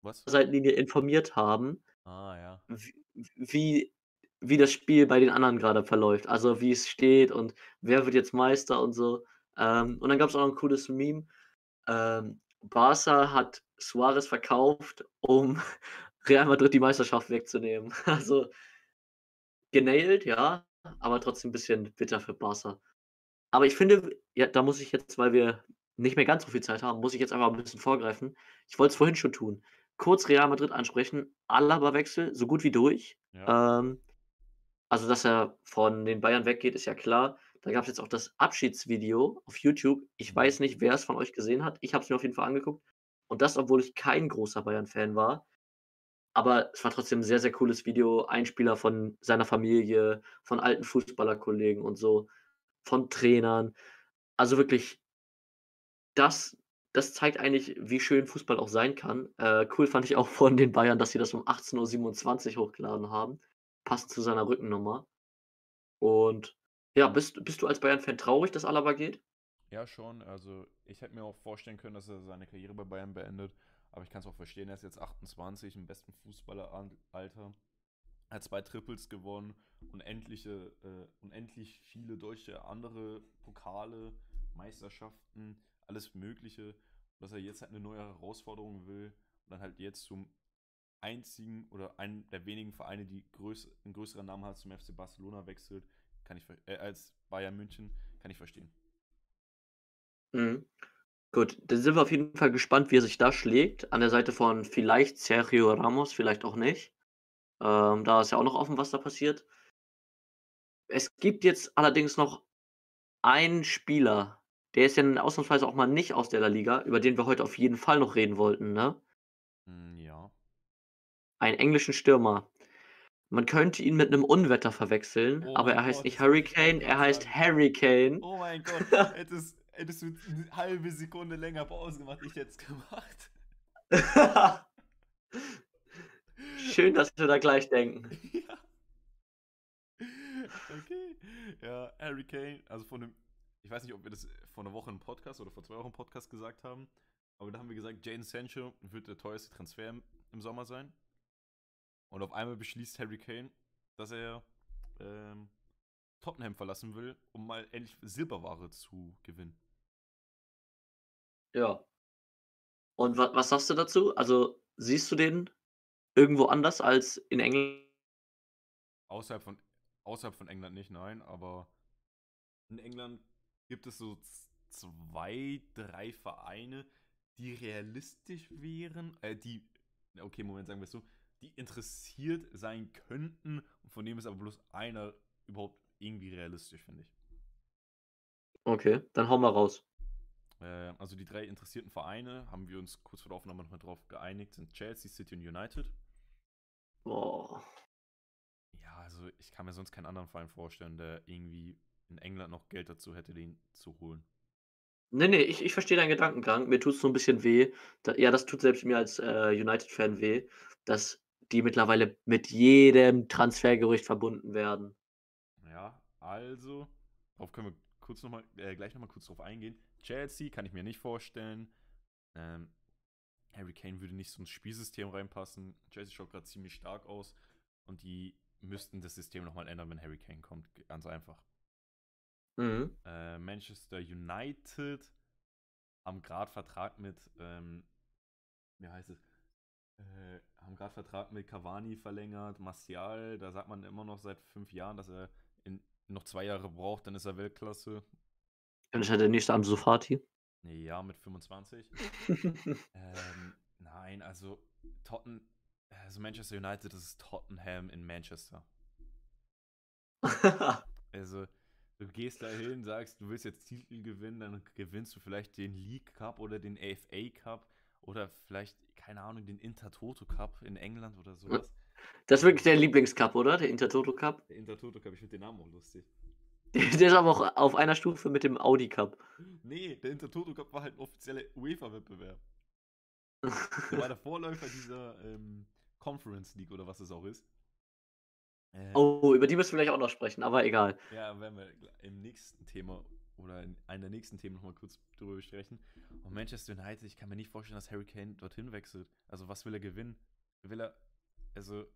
Was? Seitenlinie informiert haben, Ah, ja. wie wie das Spiel bei den anderen grade verläuft. Also, wie es steht und wer wird jetzt Meister und so. Ähm, und dann gab's auch noch 'n cooles Meme. Ähm, Barca hat Suarez verkauft, um Real Madrid die Meisterschaft wegzunehmen. Also genailt, ja, aber trotzdem bisschen bitter für Barca. Aber ich finde, ja, da muss ich jetzt, weil wir nicht mehr ganz so viel Zeit haben, muss ich jetzt einfach 'n bisschen vorgreifen. Ich wollte es vorhin schon tun. Kurz Real Madrid ansprechen. Alaba-Wechsel so gut wie durch. Ja. Ähm, also, dass er von den Bayern weggeht, ist ja klar. Da gab's jetzt auch das Abschiedsvideo auf YouTube. Ich weiß nicht, wer es von euch gesehen hat. Ich habe es mir auf jeden Fall angeguckt. Und das, obwohl ich kein großer Bayern-Fan war. Aber es war trotzdem 'n sehr, sehr cooles Video. Einspieler von seiner Familie, von alten Fußballerkollegen und so, von Trainern. Also, wirklich das das zeigt eigentlich, wie schön Fußball auch sein kann. Äh, cool fand ich auch von den Bayern, dass sie das um 18:27 hochgeladen haben, passend zu seiner Rückennummer. Und ja, bist bist du als Bayern-Fan traurig, dass Alaba geht? Ja, schon. Also, ich hätte mir auch vorstellen können, dass er seine Karriere bei Bayern beendet. Aber ich kann's auch verstehen, er ist jetzt 28 im besten Fußballerand Alter. Hat 2 Triples gewonnen, unendliche äh, unendlich viele deutsche andere Pokale, Meisterschaften, alles Mögliche. Dass er jetzt halt 'ne neue Herausforderung will und dann halt jetzt zum einzigen oder einen der wenigen Vereine, die größ 'n größeren Namen hat, zum FC Barcelona wechselt, kann ich äh, als Bayern München, kann ich verstehen. Mhm. Gut, dann sind wir auf jeden Fall gespannt, wie er sich da schlägt, an der Seite von vielleicht Sergio Ramos, vielleicht auch nicht. Ähm, da ist ja auch noch offen, was da passiert. Es gibt jetzt allerdings noch einen Spieler, der ist ja ausnahmsweise auch mal nicht aus der La Liga, über den wir heute auf jeden Fall noch reden wollten, ne? Hm, ja. Einen englischen Stürmer. Man könnte ihn mit 'nem Unwetter verwechseln, Oh aber er heißt Gott, nicht Hurricane, er heißt Kane. Oh mein Gott, hättest hättest du 'ne halbe Sekunde länger Pause gemacht, ich es gemacht. Schön, dass wir da gleich denken. Ja. Okay. Ja, Harry Kane, also von 'nem ich weiß nicht, ob wir das vor 'ner Woche im Podcast oder vor 2 Wochen im Podcast gesagt haben, aber da haben wir gesagt, Jadon Sancho wird der teuerste Transfer im Sommer sein. Und auf einmal beschließt Harry Kane, dass er, ähm, Tottenham verlassen will, um mal endlich Silberware zu gewinnen. Ja. Und wa was sagst du dazu? Also, siehst du den irgendwo anders als in Engl Außerhalb von außerhalb von England nicht, nein, aber in England gibt es so z 2, 3 Vereine, die realistisch wären, äh, die okay, Moment, sagen wir's so, die interessiert sein könnten, von dem ist aber bloß einer überhaupt irgendwie realistisch, finde ich. Okay, dann hau mal raus. Äh, also die 3 interessierten Vereine, haben wir uns kurz vor der Aufnahme noch mal drauf geeinigt, sind Chelsea, City und United. Boah. Ja, also ich kann mir sonst keinen anderen Verein vorstellen, der irgendwie in England noch Geld dazu hätte, den zu holen. Ne, ne, ich ich verstehe deinen Gedankengang. Mir tut's nur 'n bisschen weh. Da ja, das tut selbst mir als, äh, United-Fan weh, dass die mittlerweile mit jedem Transfergerücht verbunden werden. Ja, also, darauf können wir kurz noch mal äh, gleich noch mal kurz drauf eingehen. Chelsea kann ich mir nicht vorstellen. Ähm, Harry Kane würde nicht so ins Spielsystem reinpassen. Chelsea schaut grad ziemlich stark aus und die müssten das System noch mal ändern, wenn Harry Kane kommt, ganz einfach. Mhm. Äh, Manchester United haben grad Vertrag mit, ähm wie heißt es? Äh, haben grad Vertrag mit Cavani verlängert, Martial, da sagt man immer noch seit 5 Jahren, dass er in noch 2 Jahre braucht, dann ist er Weltklasse. Dann ist er der nächste Ansu Fati. Ja, mit 25. Ähm, nein, also Totten also Manchester United, das ist Tottenham in Manchester. Also, du gehst da hin, sagst, du willst jetzt Titel gewinnen, dann gewinnst du vielleicht den League Cup oder den FA Cup oder vielleicht, keine Ahnung, den Intertoto Cup in England oder so was. Das ist wirklich dein Lieblingscup, oder? Der Intertoto Cup? Der Intertoto Cup, ich finde den Namen auch lustig. Der ist aber auch auf einer Stufe mit dem Audi Cup. Ne, der Intertoto Cup war halt 'n offizieller UEFA-Wettbewerb. Der war der Vorläufer dieser, ähm, Conference League oder was es auch ist. Ähm Oh, über die müssen wir gleich auch noch sprechen, aber egal. Ja, werden wir im nächsten Thema oder in einem der nächsten Themen nochmal kurz drüber besprechen. Und Manchester United, ich kann mir nicht vorstellen, dass Harry Kane dorthin wechselt. Also was will er gewinnen? Will er, also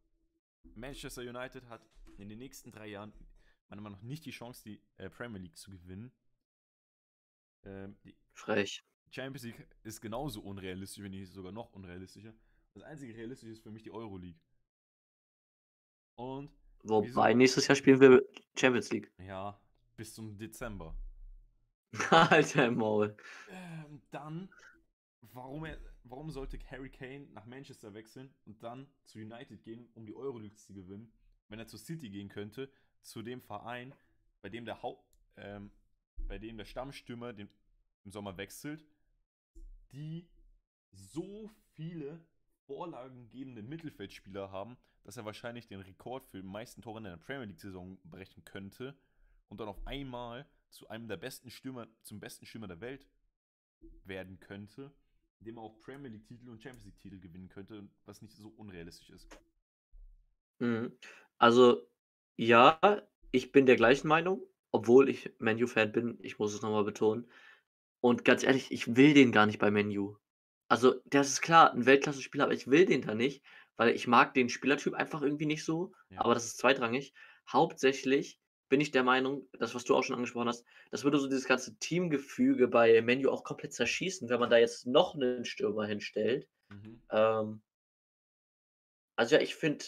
Manchester United hat in den nächsten drei Jahren meiner Meinung nach nicht die Chance, die äh, Premier League zu gewinnen. Ähm, die Frech. Champions League ist genauso unrealistisch, wenn nicht sogar noch unrealistischer. Das einzige realistische ist für mich die Euroleague. Und. Wobei, nächstes Jahr spielen wir Champions League. Ja, bis zum Dezember. Alter Maul. Ähm, dann, warum, er, warum sollte Harry Kane nach Manchester wechseln und dann zu United gehen, um die Euroleague zu gewinnen, wenn er zu City gehen könnte, zu dem Verein, bei dem der Haupt, ähm, bei dem der Stammstürmer den, im Sommer wechselt, die so viele vorlagengebende Mittelfeldspieler haben, dass er wahrscheinlich den Rekord für die meisten Tore in der Premier League-Saison brechen könnte und dann auf einmal zu einem der besten Stürmer, zum besten Stürmer der Welt werden könnte, indem er auch Premier League-Titel und Champions League-Titel gewinnen könnte, was nicht so unrealistisch ist. Mhm. Also, ja, ich bin der gleichen Meinung, obwohl ich Menu-Fan bin, ich muss es nochmal betonen. Und ganz ehrlich, ich will den gar nicht bei Menu. Also, das ist klar, ein Weltklasse-Spieler, aber ich will den da nicht, weil ich mag den Spielertyp einfach irgendwie nicht so. Ja. Aber das ist zweitrangig. Hauptsächlich bin ich der Meinung, das, was du auch schon angesprochen hast, das würde so dieses ganze Teamgefüge bei Menu auch komplett zerschießen, wenn man da jetzt noch einen Stürmer hinstellt. Mhm. Ähm, also ja, ich finde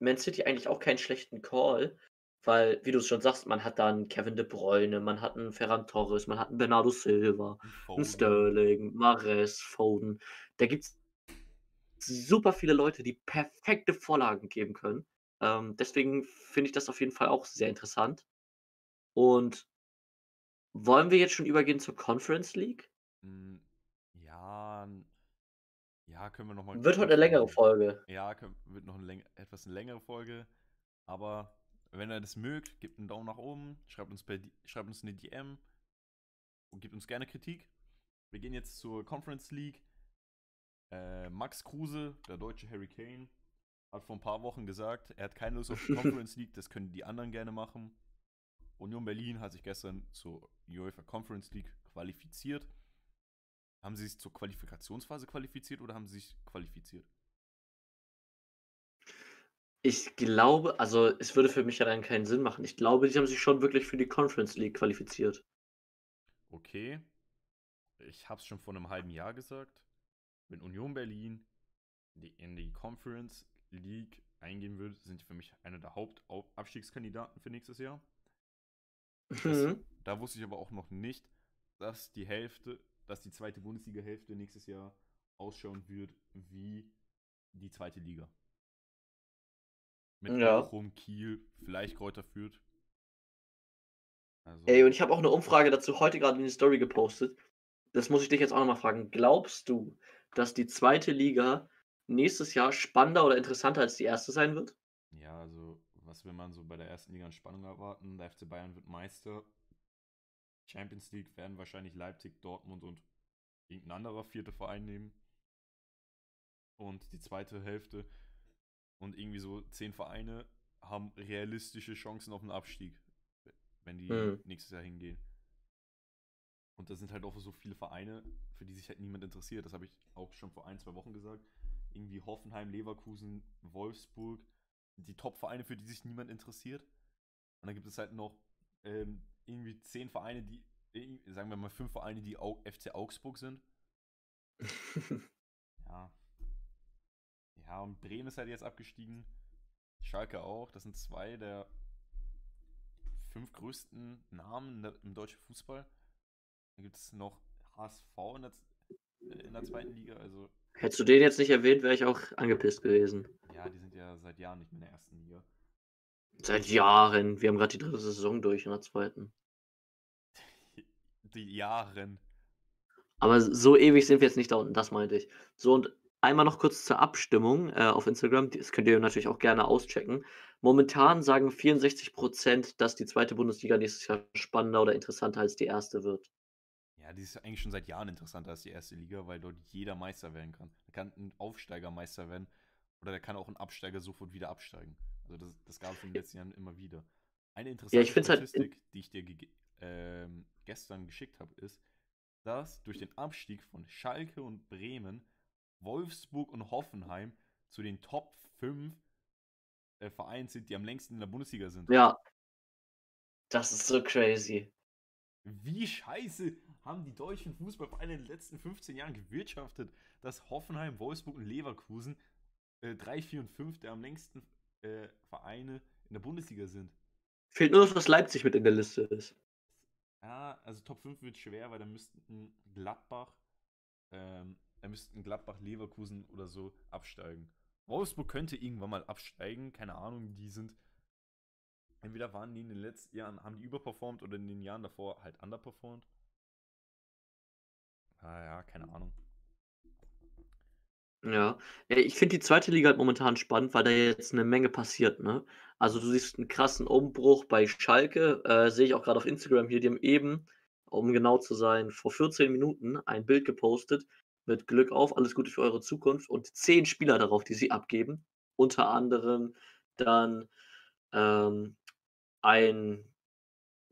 Man City eigentlich auch keinen schlechten Call, weil, wie du es schon sagst, man hat dann Kevin De Bruyne, man hat einen Ferran Torres, man hat einen Bernardo Silva, einen Sterling, Mares, Foden. Da gibt es super viele Leute, die perfekte Vorlagen geben können. Ähm, deswegen finde ich das auf jeden Fall auch sehr interessant. Und wollen wir jetzt schon übergehen zur Conference League? Hm, ja, ja, können wir noch mal Wird heute eine längere Folge. Ja, wird noch eine etwas eine längere Folge. Aber wenn ihr das mögt, gebt einen Daumen nach oben, schreibt uns, per, schreibt uns eine DM und gebt uns gerne Kritik. Wir gehen jetzt zur Conference League. Äh, Max Kruse, der deutsche Harry Kane, hat vor ein paar Wochen gesagt, er hat keine Lust auf die Conference League, das können die anderen gerne machen. Union Berlin hat sich gestern zur UEFA Conference League qualifiziert. Haben sie sich zur Qualifikationsphase qualifiziert oder haben sie sich qualifiziert? Ich glaube, also es würde für mich ja dann keinen Sinn machen. Ich glaube, die haben sich schon wirklich für die Conference League qualifiziert. Okay. Ich habe es schon vor einem halben Jahr gesagt. Wenn Union Berlin in die Conference League eingehen würde, sind die für mich einer der Hauptabstiegskandidaten für nächstes Jahr. Das, mhm. da wusste ich aber auch noch nicht, dass die Hälfte, dass die zweite Bundesliga-Hälfte nächstes Jahr ausschauen wird wie die zweite Liga. Mit ja. Bochum, Kiel, vielleicht Kräuter führt. Also. Ey, und ich habe auch eine Umfrage dazu heute gerade in die Story gepostet. Das muss ich dich jetzt auch nochmal fragen. Glaubst du, dass die zweite Liga nächstes Jahr spannender oder interessanter als die erste sein wird? Ja, also was will man so bei der ersten Liga an Spannung erwarten? Der FC Bayern wird Meister. Champions League werden wahrscheinlich Leipzig, Dortmund und irgendein anderer vierte Verein nehmen. Und die zweite Hälfte und irgendwie so zehn Vereine haben realistische Chancen auf einen Abstieg, wenn die mhm. nächstes Jahr hingehen. Und da sind halt auch so viele Vereine, für die sich halt niemand interessiert. Das habe ich auch schon vor ein, zwei Wochen gesagt irgendwie Hoffenheim, Leverkusen, Wolfsburg, die Top-Vereine, für die sich niemand interessiert. Und dann gibt es halt noch ähm, irgendwie zehn Vereine, die, sagen wir mal fünf Vereine, die auch FC Augsburg sind. ja. Ja, und Bremen ist halt jetzt abgestiegen. Schalke auch. Das sind zwei der fünf größten Namen im deutschen Fußball. Dann gibt es noch HSV in der, in der zweiten Liga. Also Hättest du den jetzt nicht erwähnt, wäre ich auch angepisst gewesen. Ja, die sind ja seit Jahren nicht mehr in der ersten Liga. Seit Jahren. Wir haben gerade die dritte Saison durch in der zweiten. Die Jahren. Aber so ewig sind wir jetzt nicht da unten, das meinte ich. So, und einmal noch kurz zur Abstimmung äh, auf Instagram. Das könnt ihr natürlich auch gerne auschecken. Momentan sagen 64%, dass die zweite Bundesliga nächstes Jahr spannender oder interessanter als die erste wird. Ja, die ist eigentlich schon seit Jahren interessanter als die erste Liga, weil dort jeder Meister werden kann. Da kann ein Aufsteiger Meister werden oder da kann auch ein Absteiger sofort wieder absteigen. Also das, das gab es in den letzten Jahren immer wieder. Eine interessante ja, halt Statistik, halt die ich dir ähm, gestern geschickt habe, ist, dass durch den Abstieg von Schalke und Bremen Wolfsburg und Hoffenheim zu den Top 5 äh, Vereinen sind, die am längsten in der Bundesliga sind. Ja. Das ist so crazy. Wie scheiße haben die deutschen Fußballvereine in den letzten 15 Jahren gewirtschaftet, dass Hoffenheim, Wolfsburg und Leverkusen äh, 3, 4 und 5 der am längsten äh, Vereine in der Bundesliga sind. Fehlt nur noch, dass Leipzig mit in der Liste ist. Ja, also Top 5 wird schwer, weil da müssten Gladbach, ähm, da müssten Gladbach, Leverkusen oder so absteigen. Wolfsburg könnte irgendwann mal absteigen, keine Ahnung, die sind. Entweder waren die in den letzten Jahren, haben die überperformt oder in den Jahren davor halt underperformed. Ah ja, keine Ahnung. Ja. Ich finde die zweite Liga halt momentan spannend, weil da jetzt eine Menge passiert, ne? Also, du siehst einen krassen Umbruch bei Schalke, äh, sehe ich auch gerade auf Instagram hier, die haben eben, um genau zu sein, vor 14 Minuten ein Bild gepostet mit Glück auf, alles Gute für eure Zukunft und 10 Spieler darauf, die sie abgeben. Unter anderem dann, ähm, ein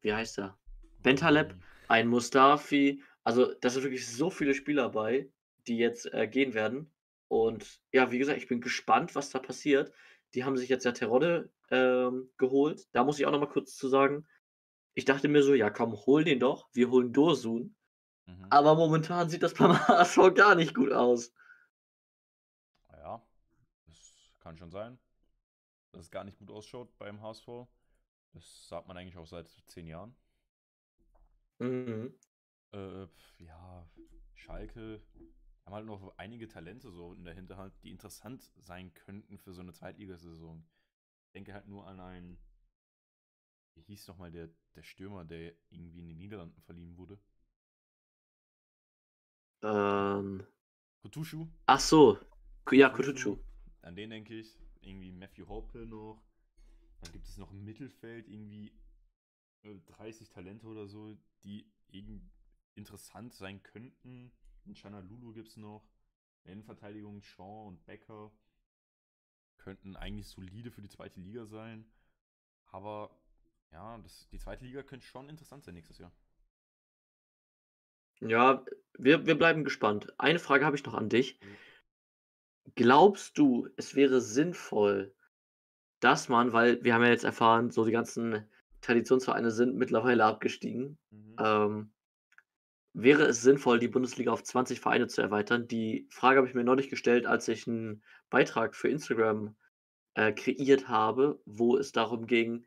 wie heißt er? Bentaleb, ein Mustafi. Also, da sind wirklich so viele Spieler bei, die jetzt, äh, gehen werden. Und ja, wie gesagt, ich bin gespannt, was da passiert. Die haben sich jetzt ja Terodde, ähm, geholt. Da muss ich auch noch mal kurz zu sagen, ich dachte mir so: „Ja komm, hol den doch. Wir holen Dursun.“ Mhm. Aber momentan sieht das beim HSV gar nicht gut aus. Ja, das kann schon sein, dass es gar nicht gut ausschaut beim HSV. Das sagt man eigentlich auch seit 10 Jahren. Mhm. Äh, ja, Schalke haben halt noch einige Talente so in der Hinterhand, die interessant sein könnten für so eine Zweitligasaison. Ich denke halt nur an einen, wie hieß nochmal der, der Stürmer, der irgendwie in den Niederlanden verliehen wurde? Ähm. Kutushu? Ach so. Ja, Kutucu. An den denke ich. Irgendwie Matthew Hoppe noch. Dann gibt es noch im Mittelfeld irgendwie äh, 30 Talente oder so, die irgendwie interessant sein könnten. Und Chana Lulu gibt es noch. Innenverteidigung Shaw und Becker könnten eigentlich solide für die zweite Liga sein. Aber ja, das, die zweite Liga könnte schon interessant sein nächstes Jahr. Ja, wir wir bleiben gespannt. Eine Frage habe ich noch an dich. Glaubst du, es wäre sinnvoll, dass man weil wir haben ja jetzt erfahren, so die ganzen Traditionsvereine sind mittlerweile abgestiegen. Mhm. Ähm, wäre es sinnvoll, die Bundesliga auf 20 Vereine zu erweitern? Die Frage habe ich mir neulich gestellt, als ich einen Beitrag für Instagram, äh, kreiert habe, wo es darum ging,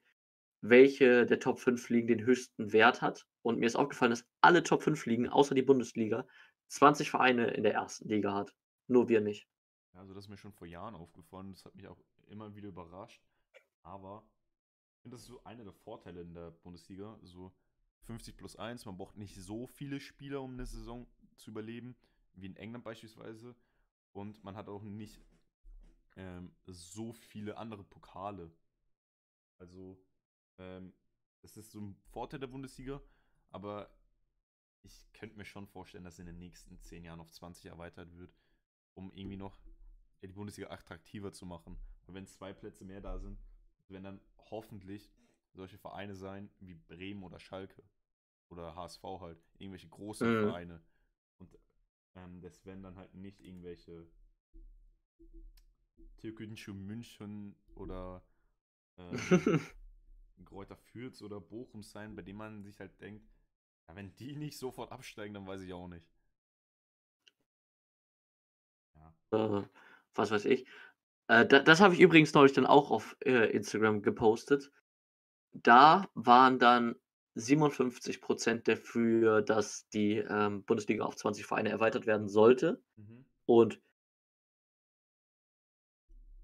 welche der Top 5 Ligen den höchsten Wert hat. Und mir ist aufgefallen, dass alle Top 5 Ligen, außer die Bundesliga, 20 Vereine in der ersten Liga hat. Nur wir nicht. Also das ist mir schon vor Jahren aufgefallen. Das hat mich auch immer wieder überrascht. Aber ich finde, das ist so einer der Vorteile in der Bundesliga. So 50 plus 1, man braucht nicht so viele Spieler, um eine Saison zu überleben, wie in England beispielsweise. Und man hat auch nicht ähm, so viele andere Pokale. Also, ähm, das ist so ein Vorteil der Bundesliga, aber ich könnte mir schon vorstellen, dass in den nächsten 10 Jahren auf 20 erweitert wird, um irgendwie noch die Bundesliga attraktiver zu machen. Und wenn zwei Plätze mehr da sind, werden dann hoffentlich solche Vereine sein wie Bremen oder Schalke oder HSV halt, irgendwelche großen Mhm. Vereine. Und ähm, das werden dann halt nicht irgendwelche Türkgücü München oder ähm, Kräuter Fürth oder Bochum sein, bei denen man sich halt denkt, ja, wenn die nicht sofort absteigen, dann weiß ich auch nicht. Ja. Äh, was weiß ich. Äh, da das habe ich übrigens neulich dann auch auf, äh, Instagram gepostet. Da waren dann 57% dafür, dass die, ähm, Bundesliga auf 20 Vereine erweitert werden sollte. Mhm. Und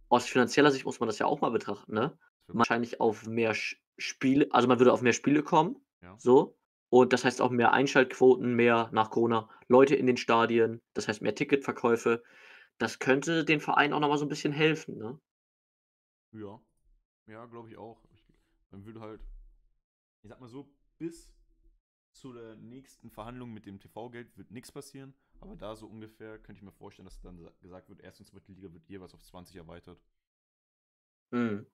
aus finanzieller Sicht muss man das ja auch mal betrachten, ne? Wird- Wahrscheinlich auf mehr Spiele also, man würde auf mehr Spiele kommen, Ja. so. Und das heißt auch mehr Einschaltquoten, mehr nach Corona Leute in den Stadien, das heißt mehr Ticketverkäufe. Das könnte den Vereinen auch noch mal so 'n bisschen helfen, ne? Ja. Ja, glaube ich auch. Ich, man würde halt, ich sag mal so, bis zu der nächsten Verhandlung mit dem TV-Geld wird nichts passieren. Aber da so ungefähr könnte ich mir vorstellen, dass dann sa- gesagt wird, erste und zweite Liga wird jeweils auf 20 erweitert. Mhm.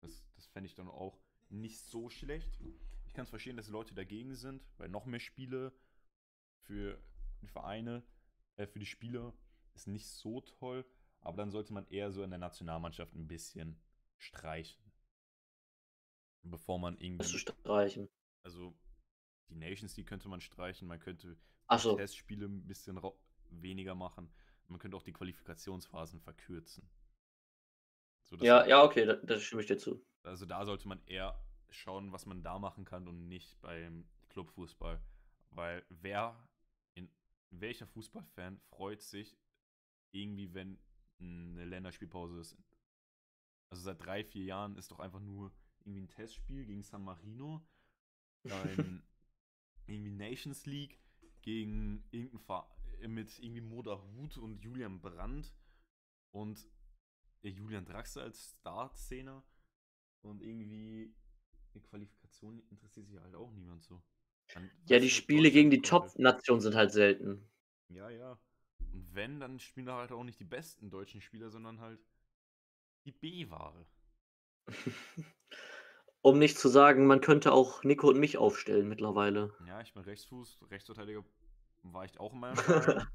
Das, das fände ich dann auch nicht so schlecht. Ich kann es verstehen, dass die Leute dagegen sind, weil noch mehr Spiele für die Vereine, äh, für die Spieler ist nicht so toll. Aber dann sollte man eher so in der Nationalmannschaft ein bisschen streichen. Bevor man irgendwie. Zu streichen. Also die Nations League könnte man streichen, man könnte so. Testspiele ein bisschen weniger machen. Man könnte auch die Qualifikationsphasen verkürzen. So, ja, man, ja, okay, da, da stimme ich dir zu. Also da sollte man eher schauen, was man da machen kann und nicht beim Clubfußball. Weil wer in welcher Fußballfan freut sich irgendwie, wenn eine Länderspielpause ist? Also seit drei, vier Jahren ist doch einfach nur irgendwie ein Testspiel gegen San Marino, dann irgendwie Nations League gegen irgendein Ver mit irgendwie Moda Hut und Julian Brandt und Julian Draxler als Startszene und irgendwie eine Qualifikation interessiert sich halt auch niemand so. Dann, ja, die Spiele gegen die Top-Nationen sind halt selten. Ja, ja. Und wenn, dann spielen da halt auch nicht die besten deutschen Spieler, sondern halt die B-Ware. um nicht zu sagen, man könnte auch Nico und mich aufstellen mittlerweile. Ja, ich bin Rechtsfuß, Rechtsverteidiger war ich auch in meinem Verein.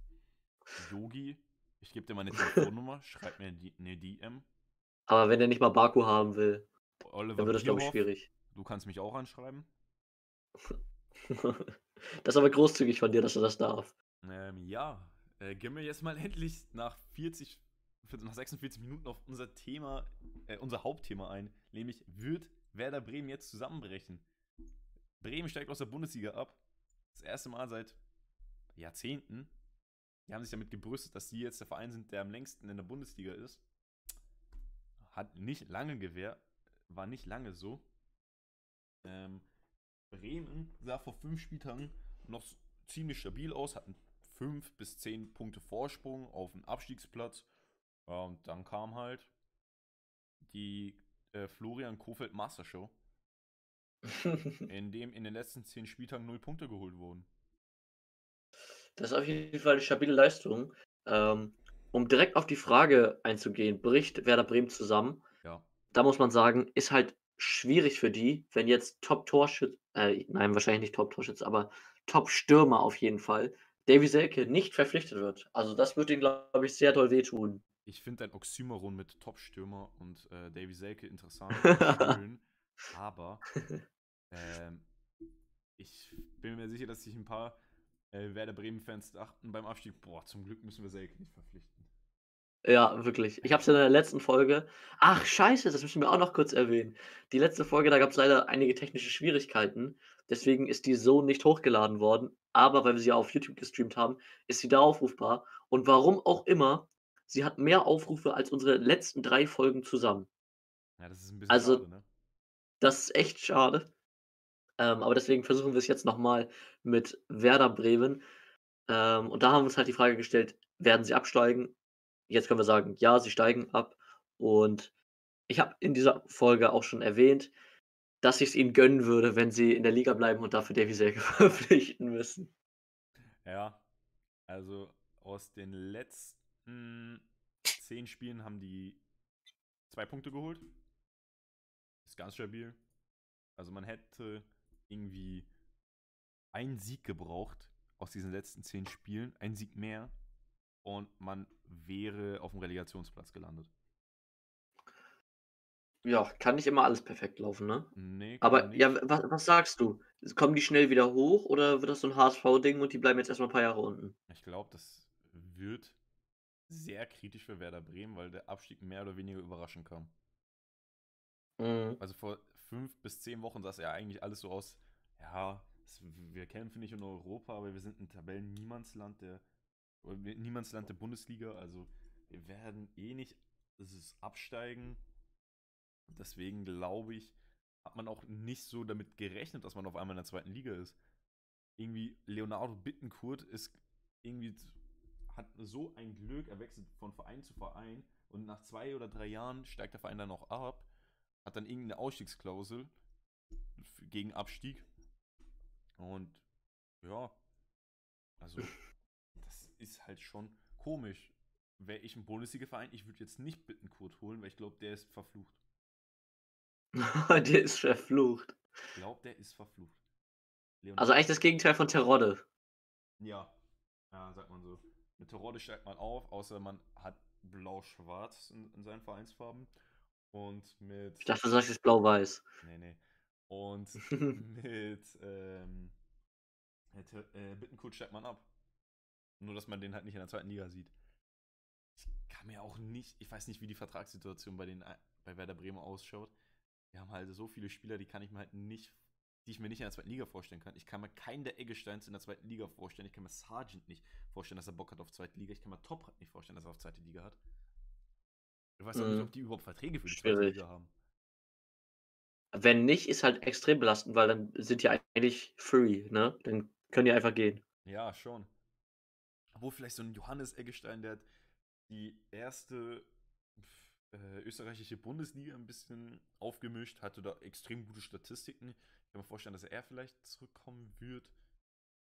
Yogi, ich gebe dir meine Telefonnummer, schreib mir eine DM. Aber wenn er nicht mal Baku haben will, Oliver dann wird das, glaube ich, schwierig. Du kannst mich auch anschreiben. das ist aber großzügig von dir, dass er das darf. Ähm, ja, äh, gehen wir jetzt mal endlich nach 40, nach 46 Minuten auf unser Thema, äh, unser Hauptthema ein, nämlich wird Werder Bremen jetzt zusammenbrechen. Bremen steigt aus der Bundesliga ab. Das erste Mal seit Jahrzehnten. Die haben sich damit gebrüstet, dass sie jetzt der Verein sind, der am längsten in der Bundesliga ist. Hat nicht lange gewährt, war nicht lange so. Ähm, Bremen sah vor fünf Spieltagen noch ziemlich stabil aus, hatten fünf bis zehn Punkte Vorsprung auf den Abstiegsplatz. Und dann kam halt die äh, Florian Kofeld Master Show, in dem in den letzten zehn Spieltagen null Punkte geholt wurden. Das ist auf jeden Fall eine stabile Leistung. Ähm, um direkt auf die Frage einzugehen, bricht Werder Bremen zusammen? Ja. Da muss man sagen, ist halt schwierig für die, wenn jetzt Top-Torschütze, äh, nein, wahrscheinlich nicht Top-Torschütze, aber Top-Stürmer auf jeden Fall, Davy Selke nicht verpflichtet wird. Also das wird ihn, glaube ich, sehr doll wehtun. Ich finde ein Oxymoron mit Top-Stürmer und äh, Davy Selke interessant schön, aber ähm, ich bin mir sicher, dass sich ein paar äh, Werder Bremen-Fans dachten beim Abstieg, boah, zum Glück müssen wir Selke nicht verpflichten. Ja, wirklich. Ich habe es in der letzten Folge. Ach, scheiße, das müssen wir auch noch kurz erwähnen. Die letzte Folge, da gab es leider einige technische Schwierigkeiten. Deswegen ist die so nicht hochgeladen worden. Aber weil wir sie auf YouTube gestreamt haben, ist sie da aufrufbar. Und warum auch immer, sie hat mehr Aufrufe als unsere letzten drei Folgen zusammen. Ja, das ist ein bisschen also, schade, ne? Das ist echt schade. Ähm, aber deswegen versuchen wir es jetzt nochmal mit Werder Bremen. Ähm, und da haben wir uns halt die Frage gestellt, werden sie absteigen? Jetzt können wir sagen, ja, sie steigen ab. Und ich habe in dieser Folge auch schon erwähnt, dass ich es ihnen gönnen würde, wenn sie in der Liga bleiben und dafür Davy Selke verpflichten müssen. Ja, also aus den letzten zehn Spielen haben die zwei Punkte geholt. Ist ganz stabil. Also man hätte irgendwie einen Sieg gebraucht aus diesen letzten zehn Spielen, ein Sieg mehr und man wäre auf dem Relegationsplatz gelandet. Ja, kann nicht immer alles perfekt laufen, ne? Nee, Aber ja, was, was sagst du? Kommen die schnell wieder hoch oder wird das so ein HSV-Ding und die bleiben jetzt erstmal ein paar Jahre unten? Ich glaube, das wird sehr kritisch für Werder Bremen, weil der Abstieg mehr oder weniger überraschend kam. Mhm. Also vor fünf bis zehn Wochen sah es ja eigentlich alles so aus, ja, wir kämpfen nicht in Europa, aber wir sind ein Tabellen-Niemandsland der, Niemandsland der Bundesliga, also wir werden eh nicht es absteigen. Deswegen glaube ich, hat man auch nicht so damit gerechnet, dass man auf einmal in der zweiten Liga ist. Irgendwie Leonardo Bittenkurt ist irgendwie hat so ein Glück, er wechselt von Verein zu Verein und nach zwei oder drei Jahren steigt der Verein dann auch ab hat dann irgendeine Ausstiegsklausel gegen Abstieg. Und ja, also das ist halt schon komisch. Wäre ich ein Bundesliga-Verein, ich würde jetzt nicht Bittenkurt holen, weil ich glaube, der ist verflucht. der ist verflucht. Ich glaube, der ist verflucht. Leonardo. Also eigentlich das Gegenteil von Terodde. Ja, ja, sagt man so. Mit Terodde steigt man auf, außer man hat blau-schwarz in, in, seinen Vereinsfarben. Und mit. Ich dachte, du sagst jetzt blau-weiß. Nee, nee. Und mit, ähm, mit äh, Bittenkurt steigt man ab. Nur, dass man den halt nicht in der zweiten Liga sieht. Ich kann mir auch nicht, ich weiß nicht, wie die Vertragssituation bei, den, bei Werder Bremen ausschaut. Wir haben halt so viele Spieler, die kann ich mir halt nicht die ich mir nicht in der zweiten Liga vorstellen kann. Ich kann mir keinen der Eggesteins in der zweiten Liga vorstellen. Ich kann mir Sargent nicht vorstellen, dass er Bock hat auf zweite Liga. Ich kann mir Top nicht vorstellen, dass er auf zweite Liga hat. Ich weiß auch mhm. nicht, ob die überhaupt Verträge für die Schwierig. zweite Liga haben. Wenn nicht, ist halt extrem belastend, weil dann sind die eigentlich free, ne? Dann können die einfach gehen. Ja, schon. Wo vielleicht so ein Johannes Eggestein, der hat die erste äh, österreichische Bundesliga ein bisschen aufgemischt, hatte da extrem gute Statistiken. Ich kann mir vorstellen, dass er vielleicht zurückkommen wird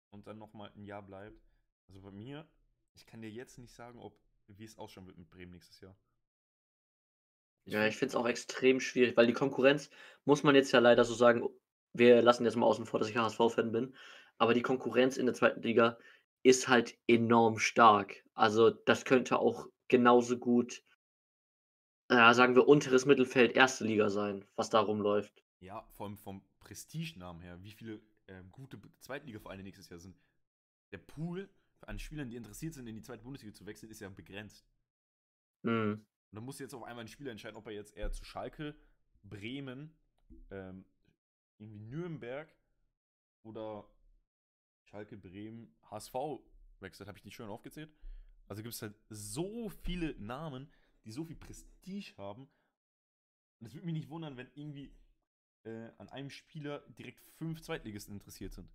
und dann nochmal ein Jahr bleibt. Also bei mir, ich kann dir jetzt nicht sagen, ob wie es ausschauen wird mit Bremen nächstes Jahr. Ja, ich finde es auch extrem schwierig, weil die Konkurrenz, muss man jetzt ja leider so sagen, wir lassen jetzt mal außen vor, dass ich HSV-Fan bin, aber die Konkurrenz in der zweiten Liga ist halt enorm stark. Also das könnte auch genauso gut, ja, sagen wir, unteres Mittelfeld, erste Liga sein, was da rumläuft. Ja, vor allem vom Prestigenamen her, wie viele äh, gute Zweitligavereine nächstes Jahr sind. Der Pool an Spielern, die interessiert sind, in die zweite Bundesliga zu wechseln, ist ja begrenzt. Mhm. Und dann muss jetzt auf einmal ein Spieler entscheiden, ob er jetzt eher zu Schalke, Bremen, ähm, irgendwie Nürnberg oder Schalke, Bremen, HSV wechselt. Habe ich nicht schön aufgezählt? Also gibt es halt so viele Namen, die so viel Prestige haben. Und es würde mich nicht wundern, wenn irgendwie äh, an einem Spieler direkt fünf Zweitligisten interessiert sind.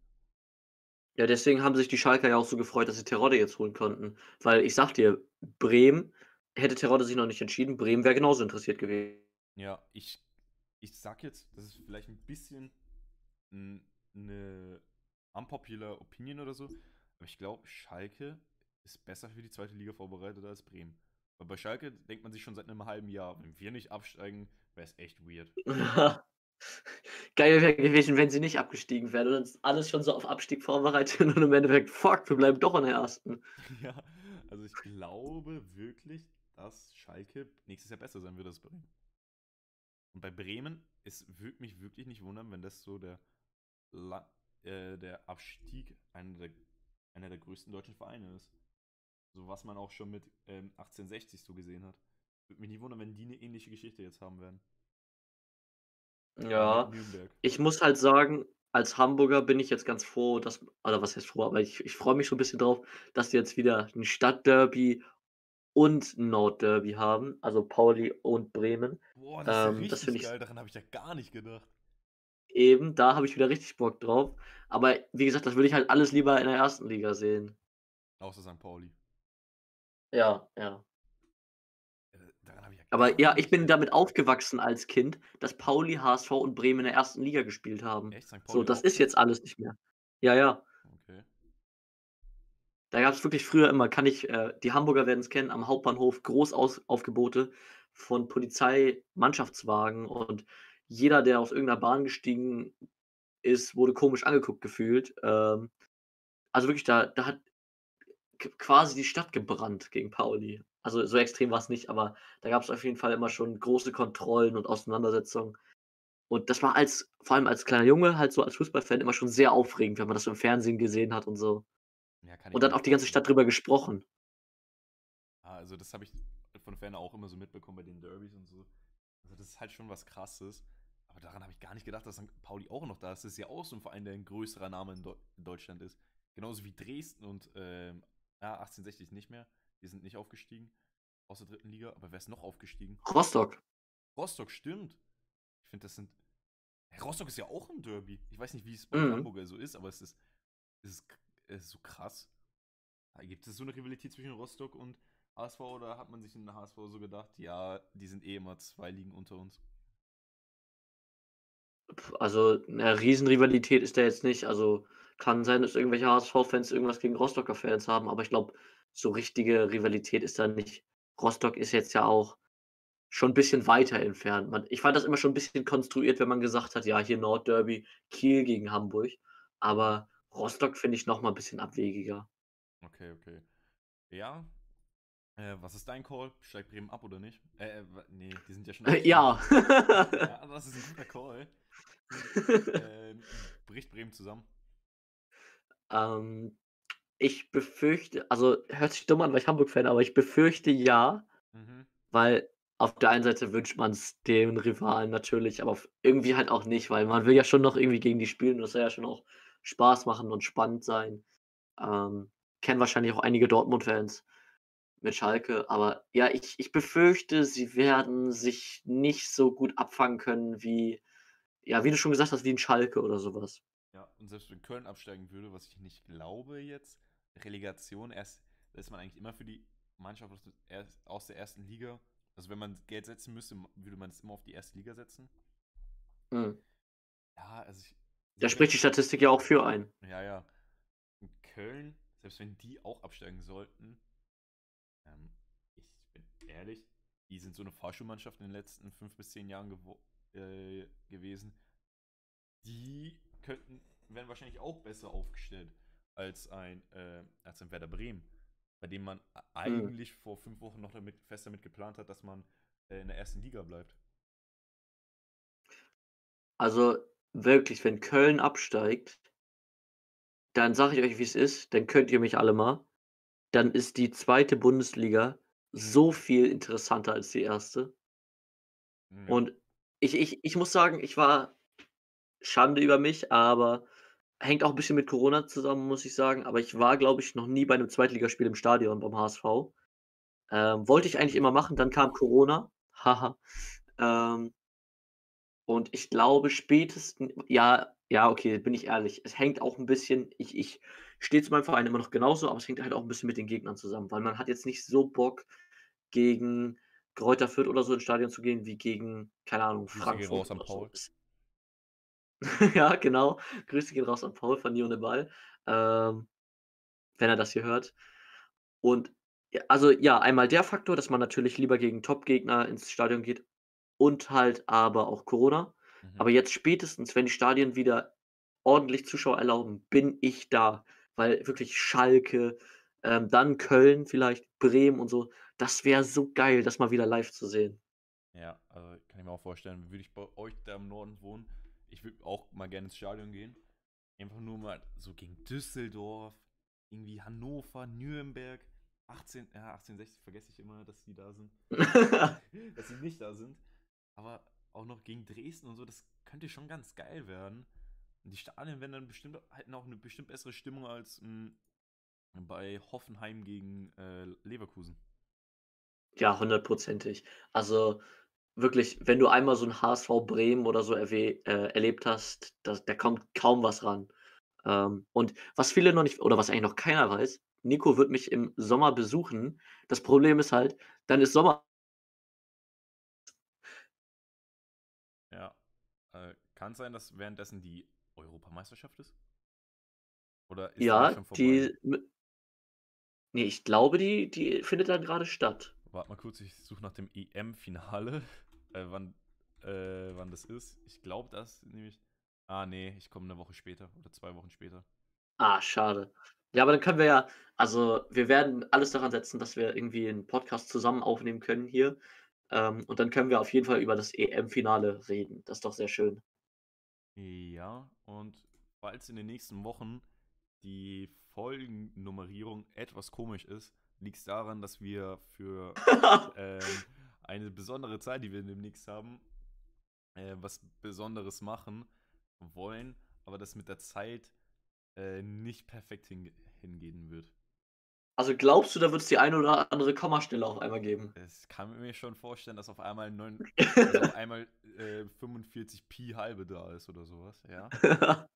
Ja, deswegen haben sich die Schalker ja auch so gefreut, dass sie Terodde jetzt holen konnten. Weil ich sag dir, Bremen, hätte Terodde sich noch nicht entschieden, Bremen wäre genauso interessiert gewesen. Ja, ich, ich sag jetzt, das ist vielleicht ein bisschen eine unpopular Opinion oder so, aber ich glaube, Schalke ist besser für die zweite Liga vorbereitet als Bremen. Weil bei Schalke denkt man sich schon seit einem halben Jahr, wenn wir nicht absteigen, wäre es echt weird. Geil wäre gewesen, wenn sie nicht abgestiegen wären und alles schon so auf Abstieg vorbereitet und im Endeffekt, fuck, wir bleiben doch in der ersten. Ja, also ich glaube wirklich, dass Schalke nächstes Jahr besser sein wird als Bremen. Und bei Bremen, es würde mich wirklich nicht wundern, wenn das so der, äh, der Abstieg einer der, einer der größten deutschen Vereine ist. So was man auch schon mit ähm, 1860 so gesehen hat. Würde mich nicht wundern, wenn die eine ähnliche Geschichte jetzt haben werden. Ja, ich muss halt sagen, als Hamburger bin ich jetzt ganz froh, dass oder was heißt froh, aber ich ich freue mich so ein bisschen drauf, dass die jetzt wieder ein Stadtderby und 'n Nordderby haben, also Pauli und Bremen. Boah, das ist ja Ähm, das finde ich geil, daran habe ich ja gar nicht gedacht. eben, da habe ich wieder richtig Bock drauf. Aber wie gesagt, das würde ich halt alles lieber in der ersten Liga sehen. Außer St. Pauli. Ja, ja. Aber ja, ich bin damit aufgewachsen als Kind, dass Pauli, HSV und Bremen in der ersten Liga gespielt haben. Echt? St. So, das ist jetzt alles nicht mehr. Ja, ja. Okay. Da gab es wirklich früher immer, kann ich, äh, die Hamburger werden es kennen, am Hauptbahnhof Großaufgebote von Polizei, Mannschaftswagen und jeder, der aus irgendeiner Bahn gestiegen ist, wurde komisch angeguckt gefühlt. Ähm, also wirklich, da, da hat quasi die Stadt gebrannt gegen Pauli. Also so extrem war es nicht, aber da gab es auf jeden Fall immer schon große Kontrollen und Auseinandersetzungen. Und das war als, vor allem als kleiner Junge, halt so als Fußballfan immer schon sehr aufregend, wenn man das im Fernsehen gesehen hat und so. Ja, und dann auch die ganze Stadt drüber gesprochen. Ah, also das habe ich von Ferne auch immer so mitbekommen bei den Derbys und so. Also das ist halt schon was krasses. Aber daran habe ich gar nicht gedacht, dass St. Pauli auch noch da ist. Das ist ja auch so ein Verein, der ein größerer Name in, in Deutschland ist. Genauso wie Dresden und ähm, ja, 1860 nicht mehr. Die sind nicht aufgestiegen aus der dritten Liga, aber wer ist noch aufgestiegen? Rostock. Rostock, stimmt. Ich finde, das sind. Rostock ist ja auch ein Derby. Ich weiß nicht, wie es bei mhm. Hamburger so ist, aber es ist, es ist, es ist so krass. Gibt es so eine Rivalität zwischen Rostock und HSV oder hat man sich in der HSV so gedacht, ja, die sind eh immer zwei Ligen unter uns? Also, eine Riesenrivalität ist da jetzt nicht. Also, kann sein, dass irgendwelche HSV-Fans irgendwas gegen Rostocker Fans haben, aber ich glaube, so richtige Rivalität ist da nicht. Rostock ist jetzt ja auch schon ein bisschen weiter entfernt. Man ich fand das immer schon ein bisschen konstruiert, wenn man gesagt hat: „Ja, hier Nordderby, Kiel gegen Hamburg.“ Aber Rostock finde ich noch mal 'n bisschen abwegiger. Okay, okay. Ja. Äh, was ist dein Call? Steigt Bremen ab oder nicht? Äh, äh, ne, die sind ja schon Äh, ja. Ja, das ist 'n guter Call. Ähm, bricht Bremen zusammen? Ähm, ich befürchte also, hört sich dumm an, weil ich Hamburg-Fan, aber ich befürchte ja, Mhm. weil auf der einen Seite wünscht man's den Rivalen natürlich, aber irgendwie halt auch nicht, weil man will ja schon noch irgendwie gegen die spielen und das soll ja schon auch Spaß machen und spannend sein. Ähm, kennen wahrscheinlich auch einige Dortmund-Fans mit Schalke, aber ja, ich ich befürchte, sie werden sich nicht so gut abfangen können wie ja, wie du schon gesagt hast, wie 'n Schalke oder so was. Ja, und selbst wenn Köln absteigen würde, was ich nicht glaube jetzt, Relegation erst da ist man eigentlich immer für die Mannschaft aus der erst aus der 1. Liga. Also, wenn man Geld setzen müsste, würde man es immer auf die 1. Liga setzen. Mhm. Ja, also ich Da spricht die Statistik ja auch für ein. Ja, ja. Und Köln, selbst wenn die auch absteigen sollten, ähm, ich bin ehrlich, die sind so 'ne Fahrschulmannschaft in den letzten 5 bis 10 Jahren äh, gewesen. Die könnten wären wahrscheinlich auch besser aufgestellt als ein äh, als ein Werder Bremen, bei dem man Mhm. eigentlich vor 5 Wochen noch damit fest damit geplant hat, dass man, äh, in der 1. Liga bleibt. Also, wirklich, wenn Köln absteigt dann sage ich euch, wie's ist, dann könnt ihr mich alle mal. Dann ist die 2. Bundesliga so viel interessanter als die 1. Hm, ja. Und ich ich ich muss sagen, ich war Schande über mich, aber hängt auch 'n bisschen mit Corona zusammen, muss ich sagen, aber ich war, glaube ich, noch nie bei 'nem Zweitligaspiel im Stadion beim HSV. Ähm, wollte ich eigentlich immer machen, dann kam Corona. Haha. Ähm und ich glaube spätesten ja, ja, okay, bin ich ehrlich. Es hängt auch 'n bisschen ich ich stehe zu meinem Verein immer noch genauso, aber es hängt halt auch 'n bisschen mit den Gegnern zusammen, weil man hat jetzt nicht so Bock, gegen Greuther Fürth oder so ins Stadion zu gehen wie gegen, keine Ahnung, Frankfurt raus so. Es Ja, genau. Grüße gehen raus an Paul von den Ball, ähm, wenn er das hier hört. Und also, ja, einmal der Faktor, dass man natürlich lieber gegen Topgegner ins Stadion geht und halt aber auch Corona. Mhm. Aber jetzt spätestens, wenn die Stadien wieder ordentlich Zuschauer erlauben, bin ich da, weil wirklich Schalke, ähm, dann Köln vielleicht, Bremen und so, das wäre so geil, das mal wieder live zu sehen. Ja, also, kann ich mir auch vorstellen, würde ich bei euch da im Norden wohnen ich würde auch mal gerne ins Stadion gehen. Einfach nur mal so gegen Düsseldorf, irgendwie Hannover, Nürnberg, 18 ja, 1860 vergesse ich immer, dass die da sind. Dass sie nicht da sind. Aber auch noch gegen Dresden und so, das könnte schon ganz geil werden. Und die Stadien wären dann bestimmt hätten auch 'ne bestimmt bessere Stimmung als, hm, bei Hoffenheim gegen, äh, Leverkusen. Ja, hundertprozentig. Also, wirklich, wenn du einmal so 'n HSV Bremen oder so erwe äh, erlebt hast, da da kommt kaum was ran. Ähm, und was viele noch nicht oder was eigentlich noch keiner weiß, Nico wird mich im Sommer besuchen. Das Problem ist halt, dann ist Sommer Ja, äh, kann sein, dass währenddessen die Europameisterschaft ist? Oder ist die Ja, schon vorbei? die m Ne, ich glaube, die die findet dann grade statt. Warte mal kurz, ich suche nach dem EM-Finale, äh, wann äh, wann das ist. Ich glaube, das nämlich ah, ne, ich komme 'ne Woche später oder 2 Wochen später. Ah, schade. Ja, aber dann können wir ja also, wir werden alles daran setzen, dass wir irgendwie 'n Podcast zusammen aufnehmen können hier. Ähm, und dann können wir auf jeden Fall über das EM-Finale reden. Das ist doch sehr schön. Ja, und falls in den nächsten Wochen die Folgennummerierung etwas komisch ist, liegt's daran, dass wir für, ähm, eine besondere Zeit, die wir demnächst haben, äh, was Besonderes machen wollen, aber das mit der Zeit, äh, nicht perfekt hinge hingehen wird. Also, glaubst du, da wird's die eine oder andere Kommastelle auf einmal geben? Es kann mir schon vorstellen, dass auf einmal 9 also, auf einmal, äh, 45 Pi halbe da ist oder so was, ja.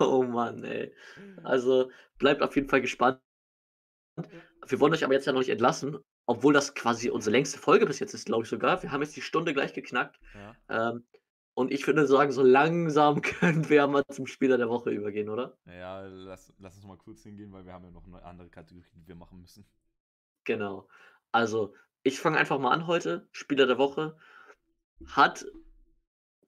Oh Mann, ey. Also, bleibt auf jeden Fall gespannt. Wir wollen euch aber jetzt ja noch nicht entlassen, obwohl das quasi unsere längste Folge bis jetzt ist, glaube ich sogar. Wir haben jetzt die Stunde gleich geknackt. Ja. Ähm, und ich würde sagen, so langsam können wir mal zum Spieler der Woche übergehen, oder? Ja, lass lass uns mal kurz hingehen, weil wir haben ja noch 'ne andere Kategorie, die wir machen müssen. Genau. Also, Ich fange einfach mal an heute. Spieler der Woche hat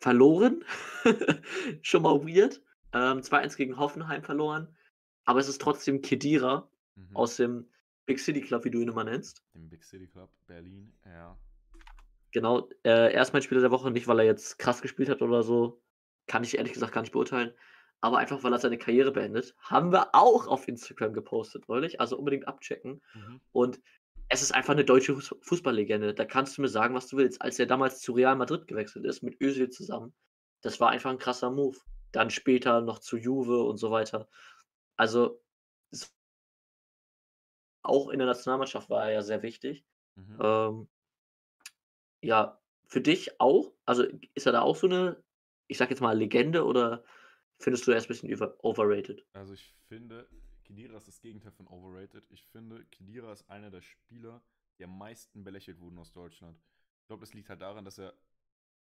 verloren. Schon mal weird. Ähm, 2-1 gegen Hoffenheim verloren. Aber es ist trotzdem Kedira Mhm. aus dem Big City Club, wie du ihn immer nennst. Dem Big City Club Berlin, ja. Genau, äh, er ist mein Spieler der Woche, nicht weil er jetzt krass gespielt hat oder so. Kann ich ehrlich gesagt gar nicht beurteilen. Aber einfach, weil er seine Karriere beendet. Haben wir auch auf Instagram gepostet neulich. Also unbedingt abchecken. Mhm. Und es ist einfach eine deutsche Fuß- Fußballlegende. Da kannst du mir sagen, was du willst. Als er damals zu Real Madrid gewechselt ist, mit Özil zusammen, das war einfach ein krasser Move. Dann später noch zu Juve und so weiter. Also, auch in der Nationalmannschaft war er ja sehr wichtig. Mhm. Ähm, ja, für dich auch? Also ist er da auch so eine, ich sag jetzt mal, Legende oder findest du er ist ein bisschen über overrated? Also ich finde, Kedira ist das Gegenteil von overrated. Ich finde, Kedira ist einer der Spieler, die am meisten belächelt wurden aus Deutschland. Ich glaube, das liegt halt daran, dass er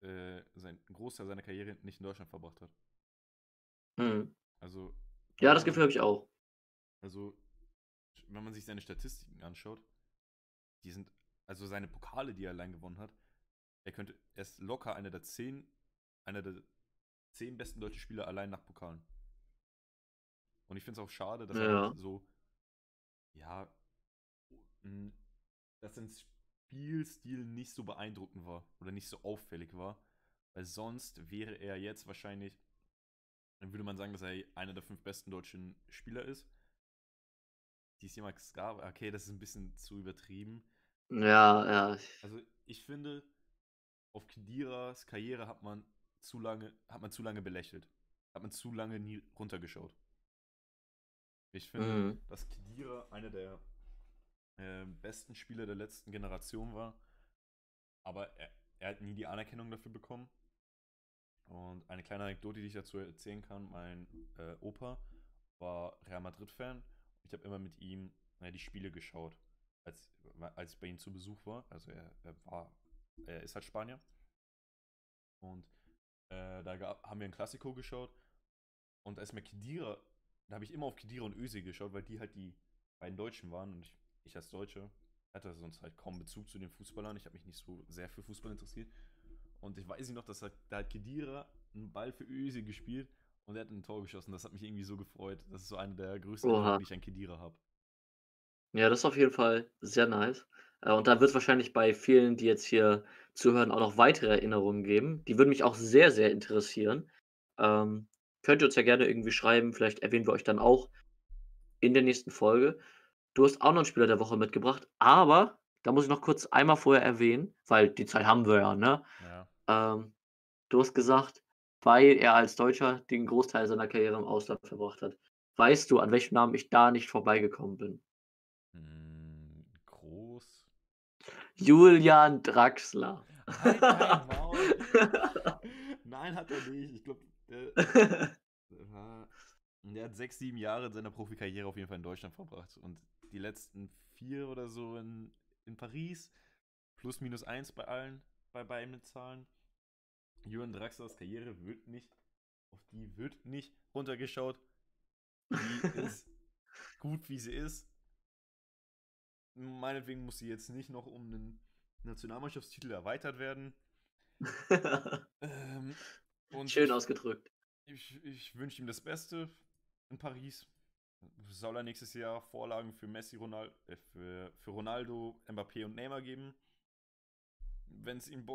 äh, sein, einen Großteil seiner Karriere nicht in Deutschland verbracht hat. Mhm. Also. Ja, das Gefühl habe ich auch. Also, wenn man sich seine Statistiken anschaut, die sind, also seine Pokale, die er allein gewonnen hat, er könnte, er ist locker einer der zehn, einer der zehn besten deutschen Spieler allein nach Pokalen. Und ich finde es auch schade, dass er Ja. halt so, ja, dass sein Spielstil nicht so beeindruckend war oder nicht so auffällig war, weil sonst wäre er jetzt wahrscheinlich, dann würde man sagen, dass er einer der fünf besten deutschen Spieler ist. Dies jemand Ska, okay, das ist ein bisschen zu übertrieben. Ja, ja. Also ich finde, auf Kediras Karriere hat man zu lange, hat man zu lange belächelt. Hat man zu lange nie runtergeschaut. Ich finde, Mhm. dass Kedira einer der äh, besten Spieler der letzten Generation war. Aber er, er hat nie die Anerkennung dafür bekommen. Und eine kleine Anekdote, die ich dazu erzählen kann: Mein äh, Opa war Real Madrid-Fan. Ich habe immer mit ihm äh, die Spiele geschaut, als, als ich bei ihm zu Besuch war. Also er, er war, er ist halt Spanier. Und äh, da gab, haben wir ein Klassiko geschaut. Und als mir Kedira, da habe ich immer auf Kedira und Özil geschaut, weil die halt die beiden Deutschen waren. Und ich, ich als Deutsche hatte sonst halt kaum Bezug zu den Fußballern. Ich habe mich nicht so sehr für Fußball interessiert. Und ich weiß nicht noch, dass halt, da hat Kedira einen Ball für Özil gespielt und er hat ein Tor geschossen. Das hat mich irgendwie so gefreut. Das ist so eine der größten Oha. Die ich an Kedira habe. Ja, das ist auf jeden Fall sehr nice. Äh, und da wird es wahrscheinlich bei vielen, die jetzt hier zuhören, auch noch weitere Erinnerungen geben. Die würden mich auch sehr, sehr interessieren. Ähm, könnt ihr uns ja gerne irgendwie schreiben. Vielleicht erwähnen wir euch dann auch in der nächsten Folge. Du hast auch noch einen Spieler der Woche mitgebracht, aber da muss ich noch kurz einmal vorher erwähnen, weil die Zeit haben wir ja, ne? Ja. Ähm, du hast gesagt, weil er als Deutscher den Großteil seiner Karriere im Ausland verbracht hat. Weißt du, an welchem Namen ich da nicht vorbeigekommen bin? Hm, groß. Julian Draxler. Halt dein Maul. Nein, hat er nicht. Ich glaube, der, Der hat sechs, sieben Jahre seiner Profikarriere auf jeden Fall in Deutschland verbracht. Und die letzten vier oder so in, in Paris. Plus minus eins bei allen, bei beiden Zahlen. Jürgen Draxlers Karriere wird nicht, auf die wird nicht runtergeschaut. Die ist gut, wie sie ist. Meinetwegen muss sie jetzt nicht noch um einen Nationalmannschaftstitel erweitert werden. Ähm, Schön ich- ausgedrückt. ich, ich wünsche ihm das Beste in Paris. Soll er nächstes Jahr Vorlagen für Messi, Ronaldo, äh, für, für Ronaldo, Mbappé und Neymar geben? Wenn es ihm,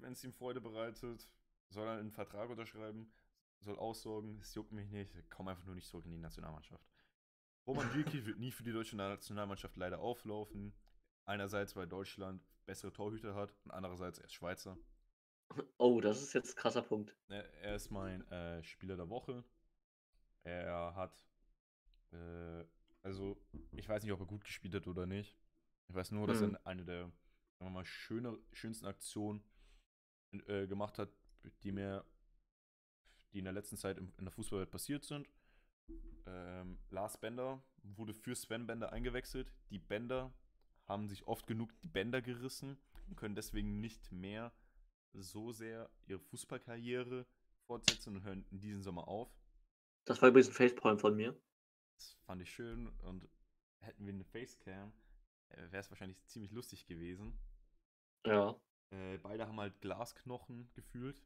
Bo- wenn's ihm Freude bereitet, soll er einen Vertrag unterschreiben, soll aussorgen, es juckt mich nicht, komm einfach nur nicht zurück in die Nationalmannschaft. Roman Bürki wird nie für die deutsche Nationalmannschaft leider auflaufen. Einerseits, weil Deutschland bessere Torhüter hat und andererseits er ist Schweizer. Oh, das ist jetzt ein krasser Punkt. Er, er ist mein äh, Spieler der Woche. Er hat, äh, also ich weiß nicht, ob er gut gespielt hat oder nicht. Ich weiß nur, dass Hm. er eine der, sagen wir mal, schöne, schönsten Aktionen äh, gemacht hat, die mir, die in der letzten Zeit im, in der Fußballwelt passiert sind. Ähm, Lars Bender wurde für Sven Bender eingewechselt. Die Bender haben sich oft genug die Bänder gerissen und können deswegen nicht mehr so sehr ihre Fußballkarriere fortsetzen und hören in diesem Sommer auf. Das war übrigens ein Facepalm von mir. Das fand ich schön und hätten wir eine Facecam, wäre es wahrscheinlich ziemlich lustig gewesen. Ja. Äh, beide haben halt Glasknochen gefühlt.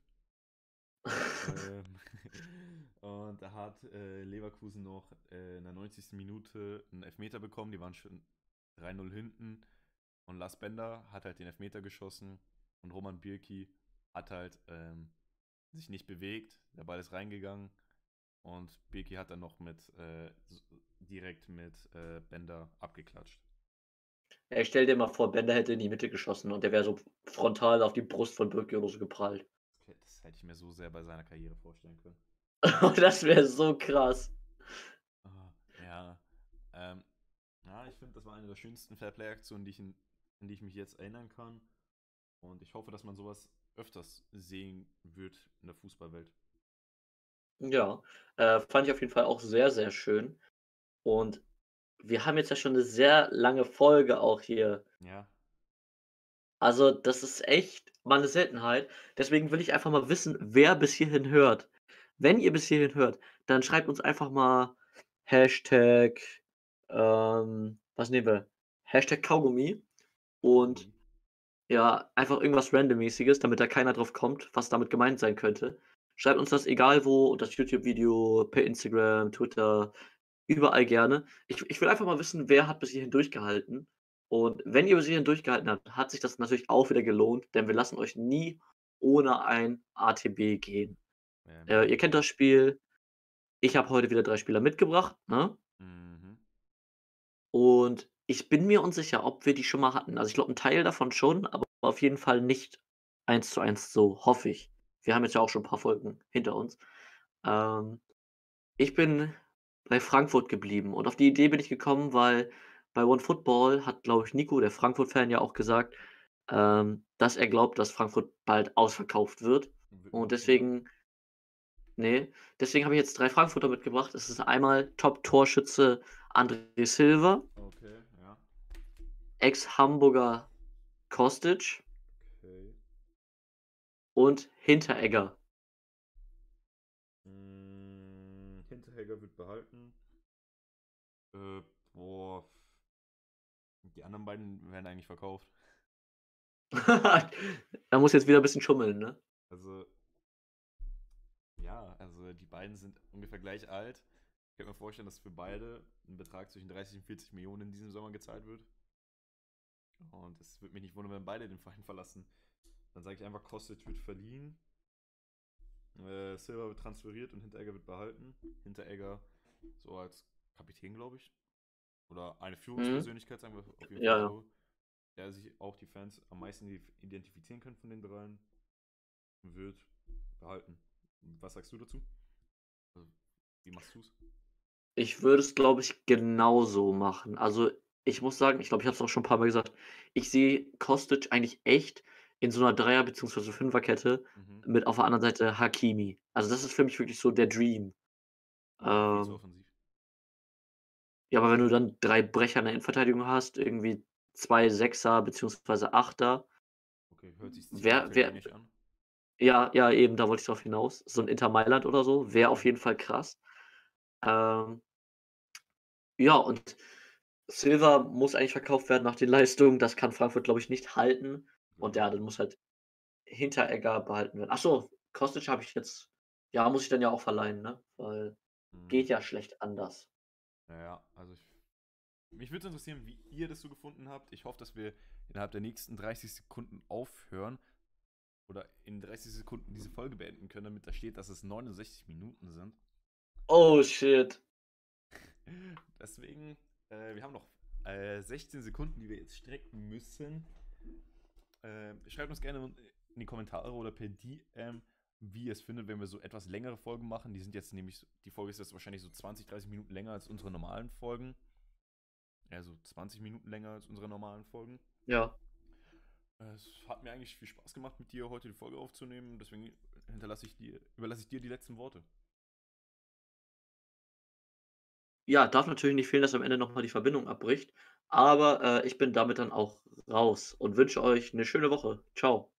ähm, und da hat äh, Leverkusen noch äh, in der 90. Minute einen Elfmeter bekommen. Die waren schon 3-0 hinten. Und Lars Bender hat halt den Elfmeter geschossen. Und Roman Birki hat halt ähm, sich nicht bewegt. Der Ball ist reingegangen. Und Birki hat dann noch mit äh, direkt mit äh, Bender abgeklatscht. Ja, stell dir mal vor, Bender hätte in die Mitte geschossen und der wäre so frontal auf die Brust von Birki oder so geprallt. Das hätte ich mir so sehr bei seiner Karriere vorstellen können. das wäre so krass. Ah, ja. Ähm, ja, ich finde, das war eine der schönsten Fairplay-Aktionen, die ich in, in die ich mich jetzt erinnern kann. Und ich hoffe, dass man sowas öfters sehen wird in der Fußballwelt. Ja, äh, fand ich auf jeden Fall auch sehr, sehr schön. Und wir haben jetzt ja schon eine sehr lange Folge auch hier. Ja. Also, das ist echt mal eine Seltenheit. Deswegen will ich einfach mal wissen, wer bis hierhin hört. Wenn ihr bis hierhin hört, dann schreibt uns einfach mal Hashtag, ähm, was nehmen wir? Hashtag Kaugummi und Mhm. ja, einfach irgendwas Randommäßiges, damit da keiner drauf kommt, was damit gemeint sein könnte. Schreibt uns das egal wo, das YouTube-Video, per Instagram, Twitter, überall gerne. Ich, ich will einfach mal wissen, wer hat bis hierhin durchgehalten. Und wenn ihr bis hierhin durchgehalten habt, hat sich das natürlich auch wieder gelohnt, denn wir lassen euch nie ohne ein ATB gehen. Ähm, Äh, ihr kennt das Spiel. Ich habe heute wieder drei Spieler mitgebracht. Ne? Mhm. Und ich bin mir unsicher, ob wir die schon mal hatten. Also ich glaube, ein Teil davon schon, aber auf jeden Fall nicht eins zu eins so, hoffe ich. Wir haben jetzt ja auch schon ein paar Folgen hinter uns. Ähm, ich bin bei Frankfurt geblieben und auf die Idee bin ich gekommen, weil bei OneFootball hat, glaube ich, Nico, der Frankfurt-Fan, ja auch gesagt, ähm, dass er glaubt, dass Frankfurt bald ausverkauft wird. Und deswegen, nee, deswegen habe ich jetzt drei Frankfurter mitgebracht. Es ist einmal Top-Torschütze André Silva. Okay, ja. Ex-Hamburger Kostic Okay. und Hinteregger. Hinterhäger wird behalten. Äh, boah. Die anderen beiden werden eigentlich verkauft. da muss jetzt wieder ein bisschen schummeln, ne? Also, ja, also die beiden sind ungefähr gleich alt. Ich könnte mir vorstellen, dass für beide ein Betrag zwischen 30 und 40 Millionen in diesem Sommer gezahlt wird. Und es würde mich nicht wundern, wenn beide den Verein verlassen. Dann sage ich einfach, Kostic wird verliehen. Äh, Silva wird transferiert und Hinteregger wird behalten. Hinteregger so als Kapitän, glaube ich. Oder eine Führungspersönlichkeit, sagen wir auf jeden Fall Ja, ja. so. Der sich auch die Fans am meisten identifizieren können von den dreien. Wird behalten. Was sagst du dazu? Also, wie machst du es? Ich würde es, glaube ich, genauso machen. Also, ich muss sagen, ich glaube, ich habe es auch schon ein paar Mal gesagt, ich sehe Kostic eigentlich echt in so einer Dreier- bzw. Fünferkette Mhm. mit auf der anderen Seite Hakimi. Also, das ist für mich wirklich so der Dream. Ähm, offensiv. ja, aber wenn du dann drei Brecher in der Innenverteidigung hast, irgendwie zwei Sechser bzw. Achter, Okay, hört sich wer- wer- italienisch an. ja, ja, eben, da wollte ich drauf hinaus. So ein Inter Mailand oder so, wäre auf jeden Fall krass. Ähm, ja, und Silva muss eigentlich verkauft werden nach den Leistungen. Das kann Frankfurt, glaube ich, nicht halten. Und ja, dann muss halt Hinteregger behalten werden. Achso, Kostic habe ich jetzt, ja, muss ich dann ja auch verleihen, ne? Weil Mhm. geht ja schlecht anders. Naja, also ich. Mich würde interessieren, wie ihr das so gefunden habt. Ich hoffe, dass wir innerhalb der nächsten 30 Sekunden aufhören oder in 30 Sekunden diese Folge beenden können, damit da steht, dass es 69 Minuten sind. Oh shit. Deswegen, äh, wir haben noch äh, 16 Sekunden, die wir jetzt strecken müssen. Äh, schreibt uns gerne in die Kommentare oder per DM, wie ihr es findet, wenn wir so etwas längere Folgen machen. Die sind jetzt nämlich, die Folge ist jetzt wahrscheinlich so 20, 30 Minuten länger als unsere normalen Folgen. Also 20 Minuten länger als unsere normalen Folgen. Ja. Es hat mir eigentlich viel Spaß gemacht, mit dir heute die Folge aufzunehmen. Deswegen hinterlasse ich dir, überlasse ich dir die letzten Worte. Ja, darf natürlich nicht fehlen, dass am Ende nochmal die Verbindung abbricht. Aber äh, ich bin damit dann auch raus und wünsche euch eine schöne Woche. Ciao.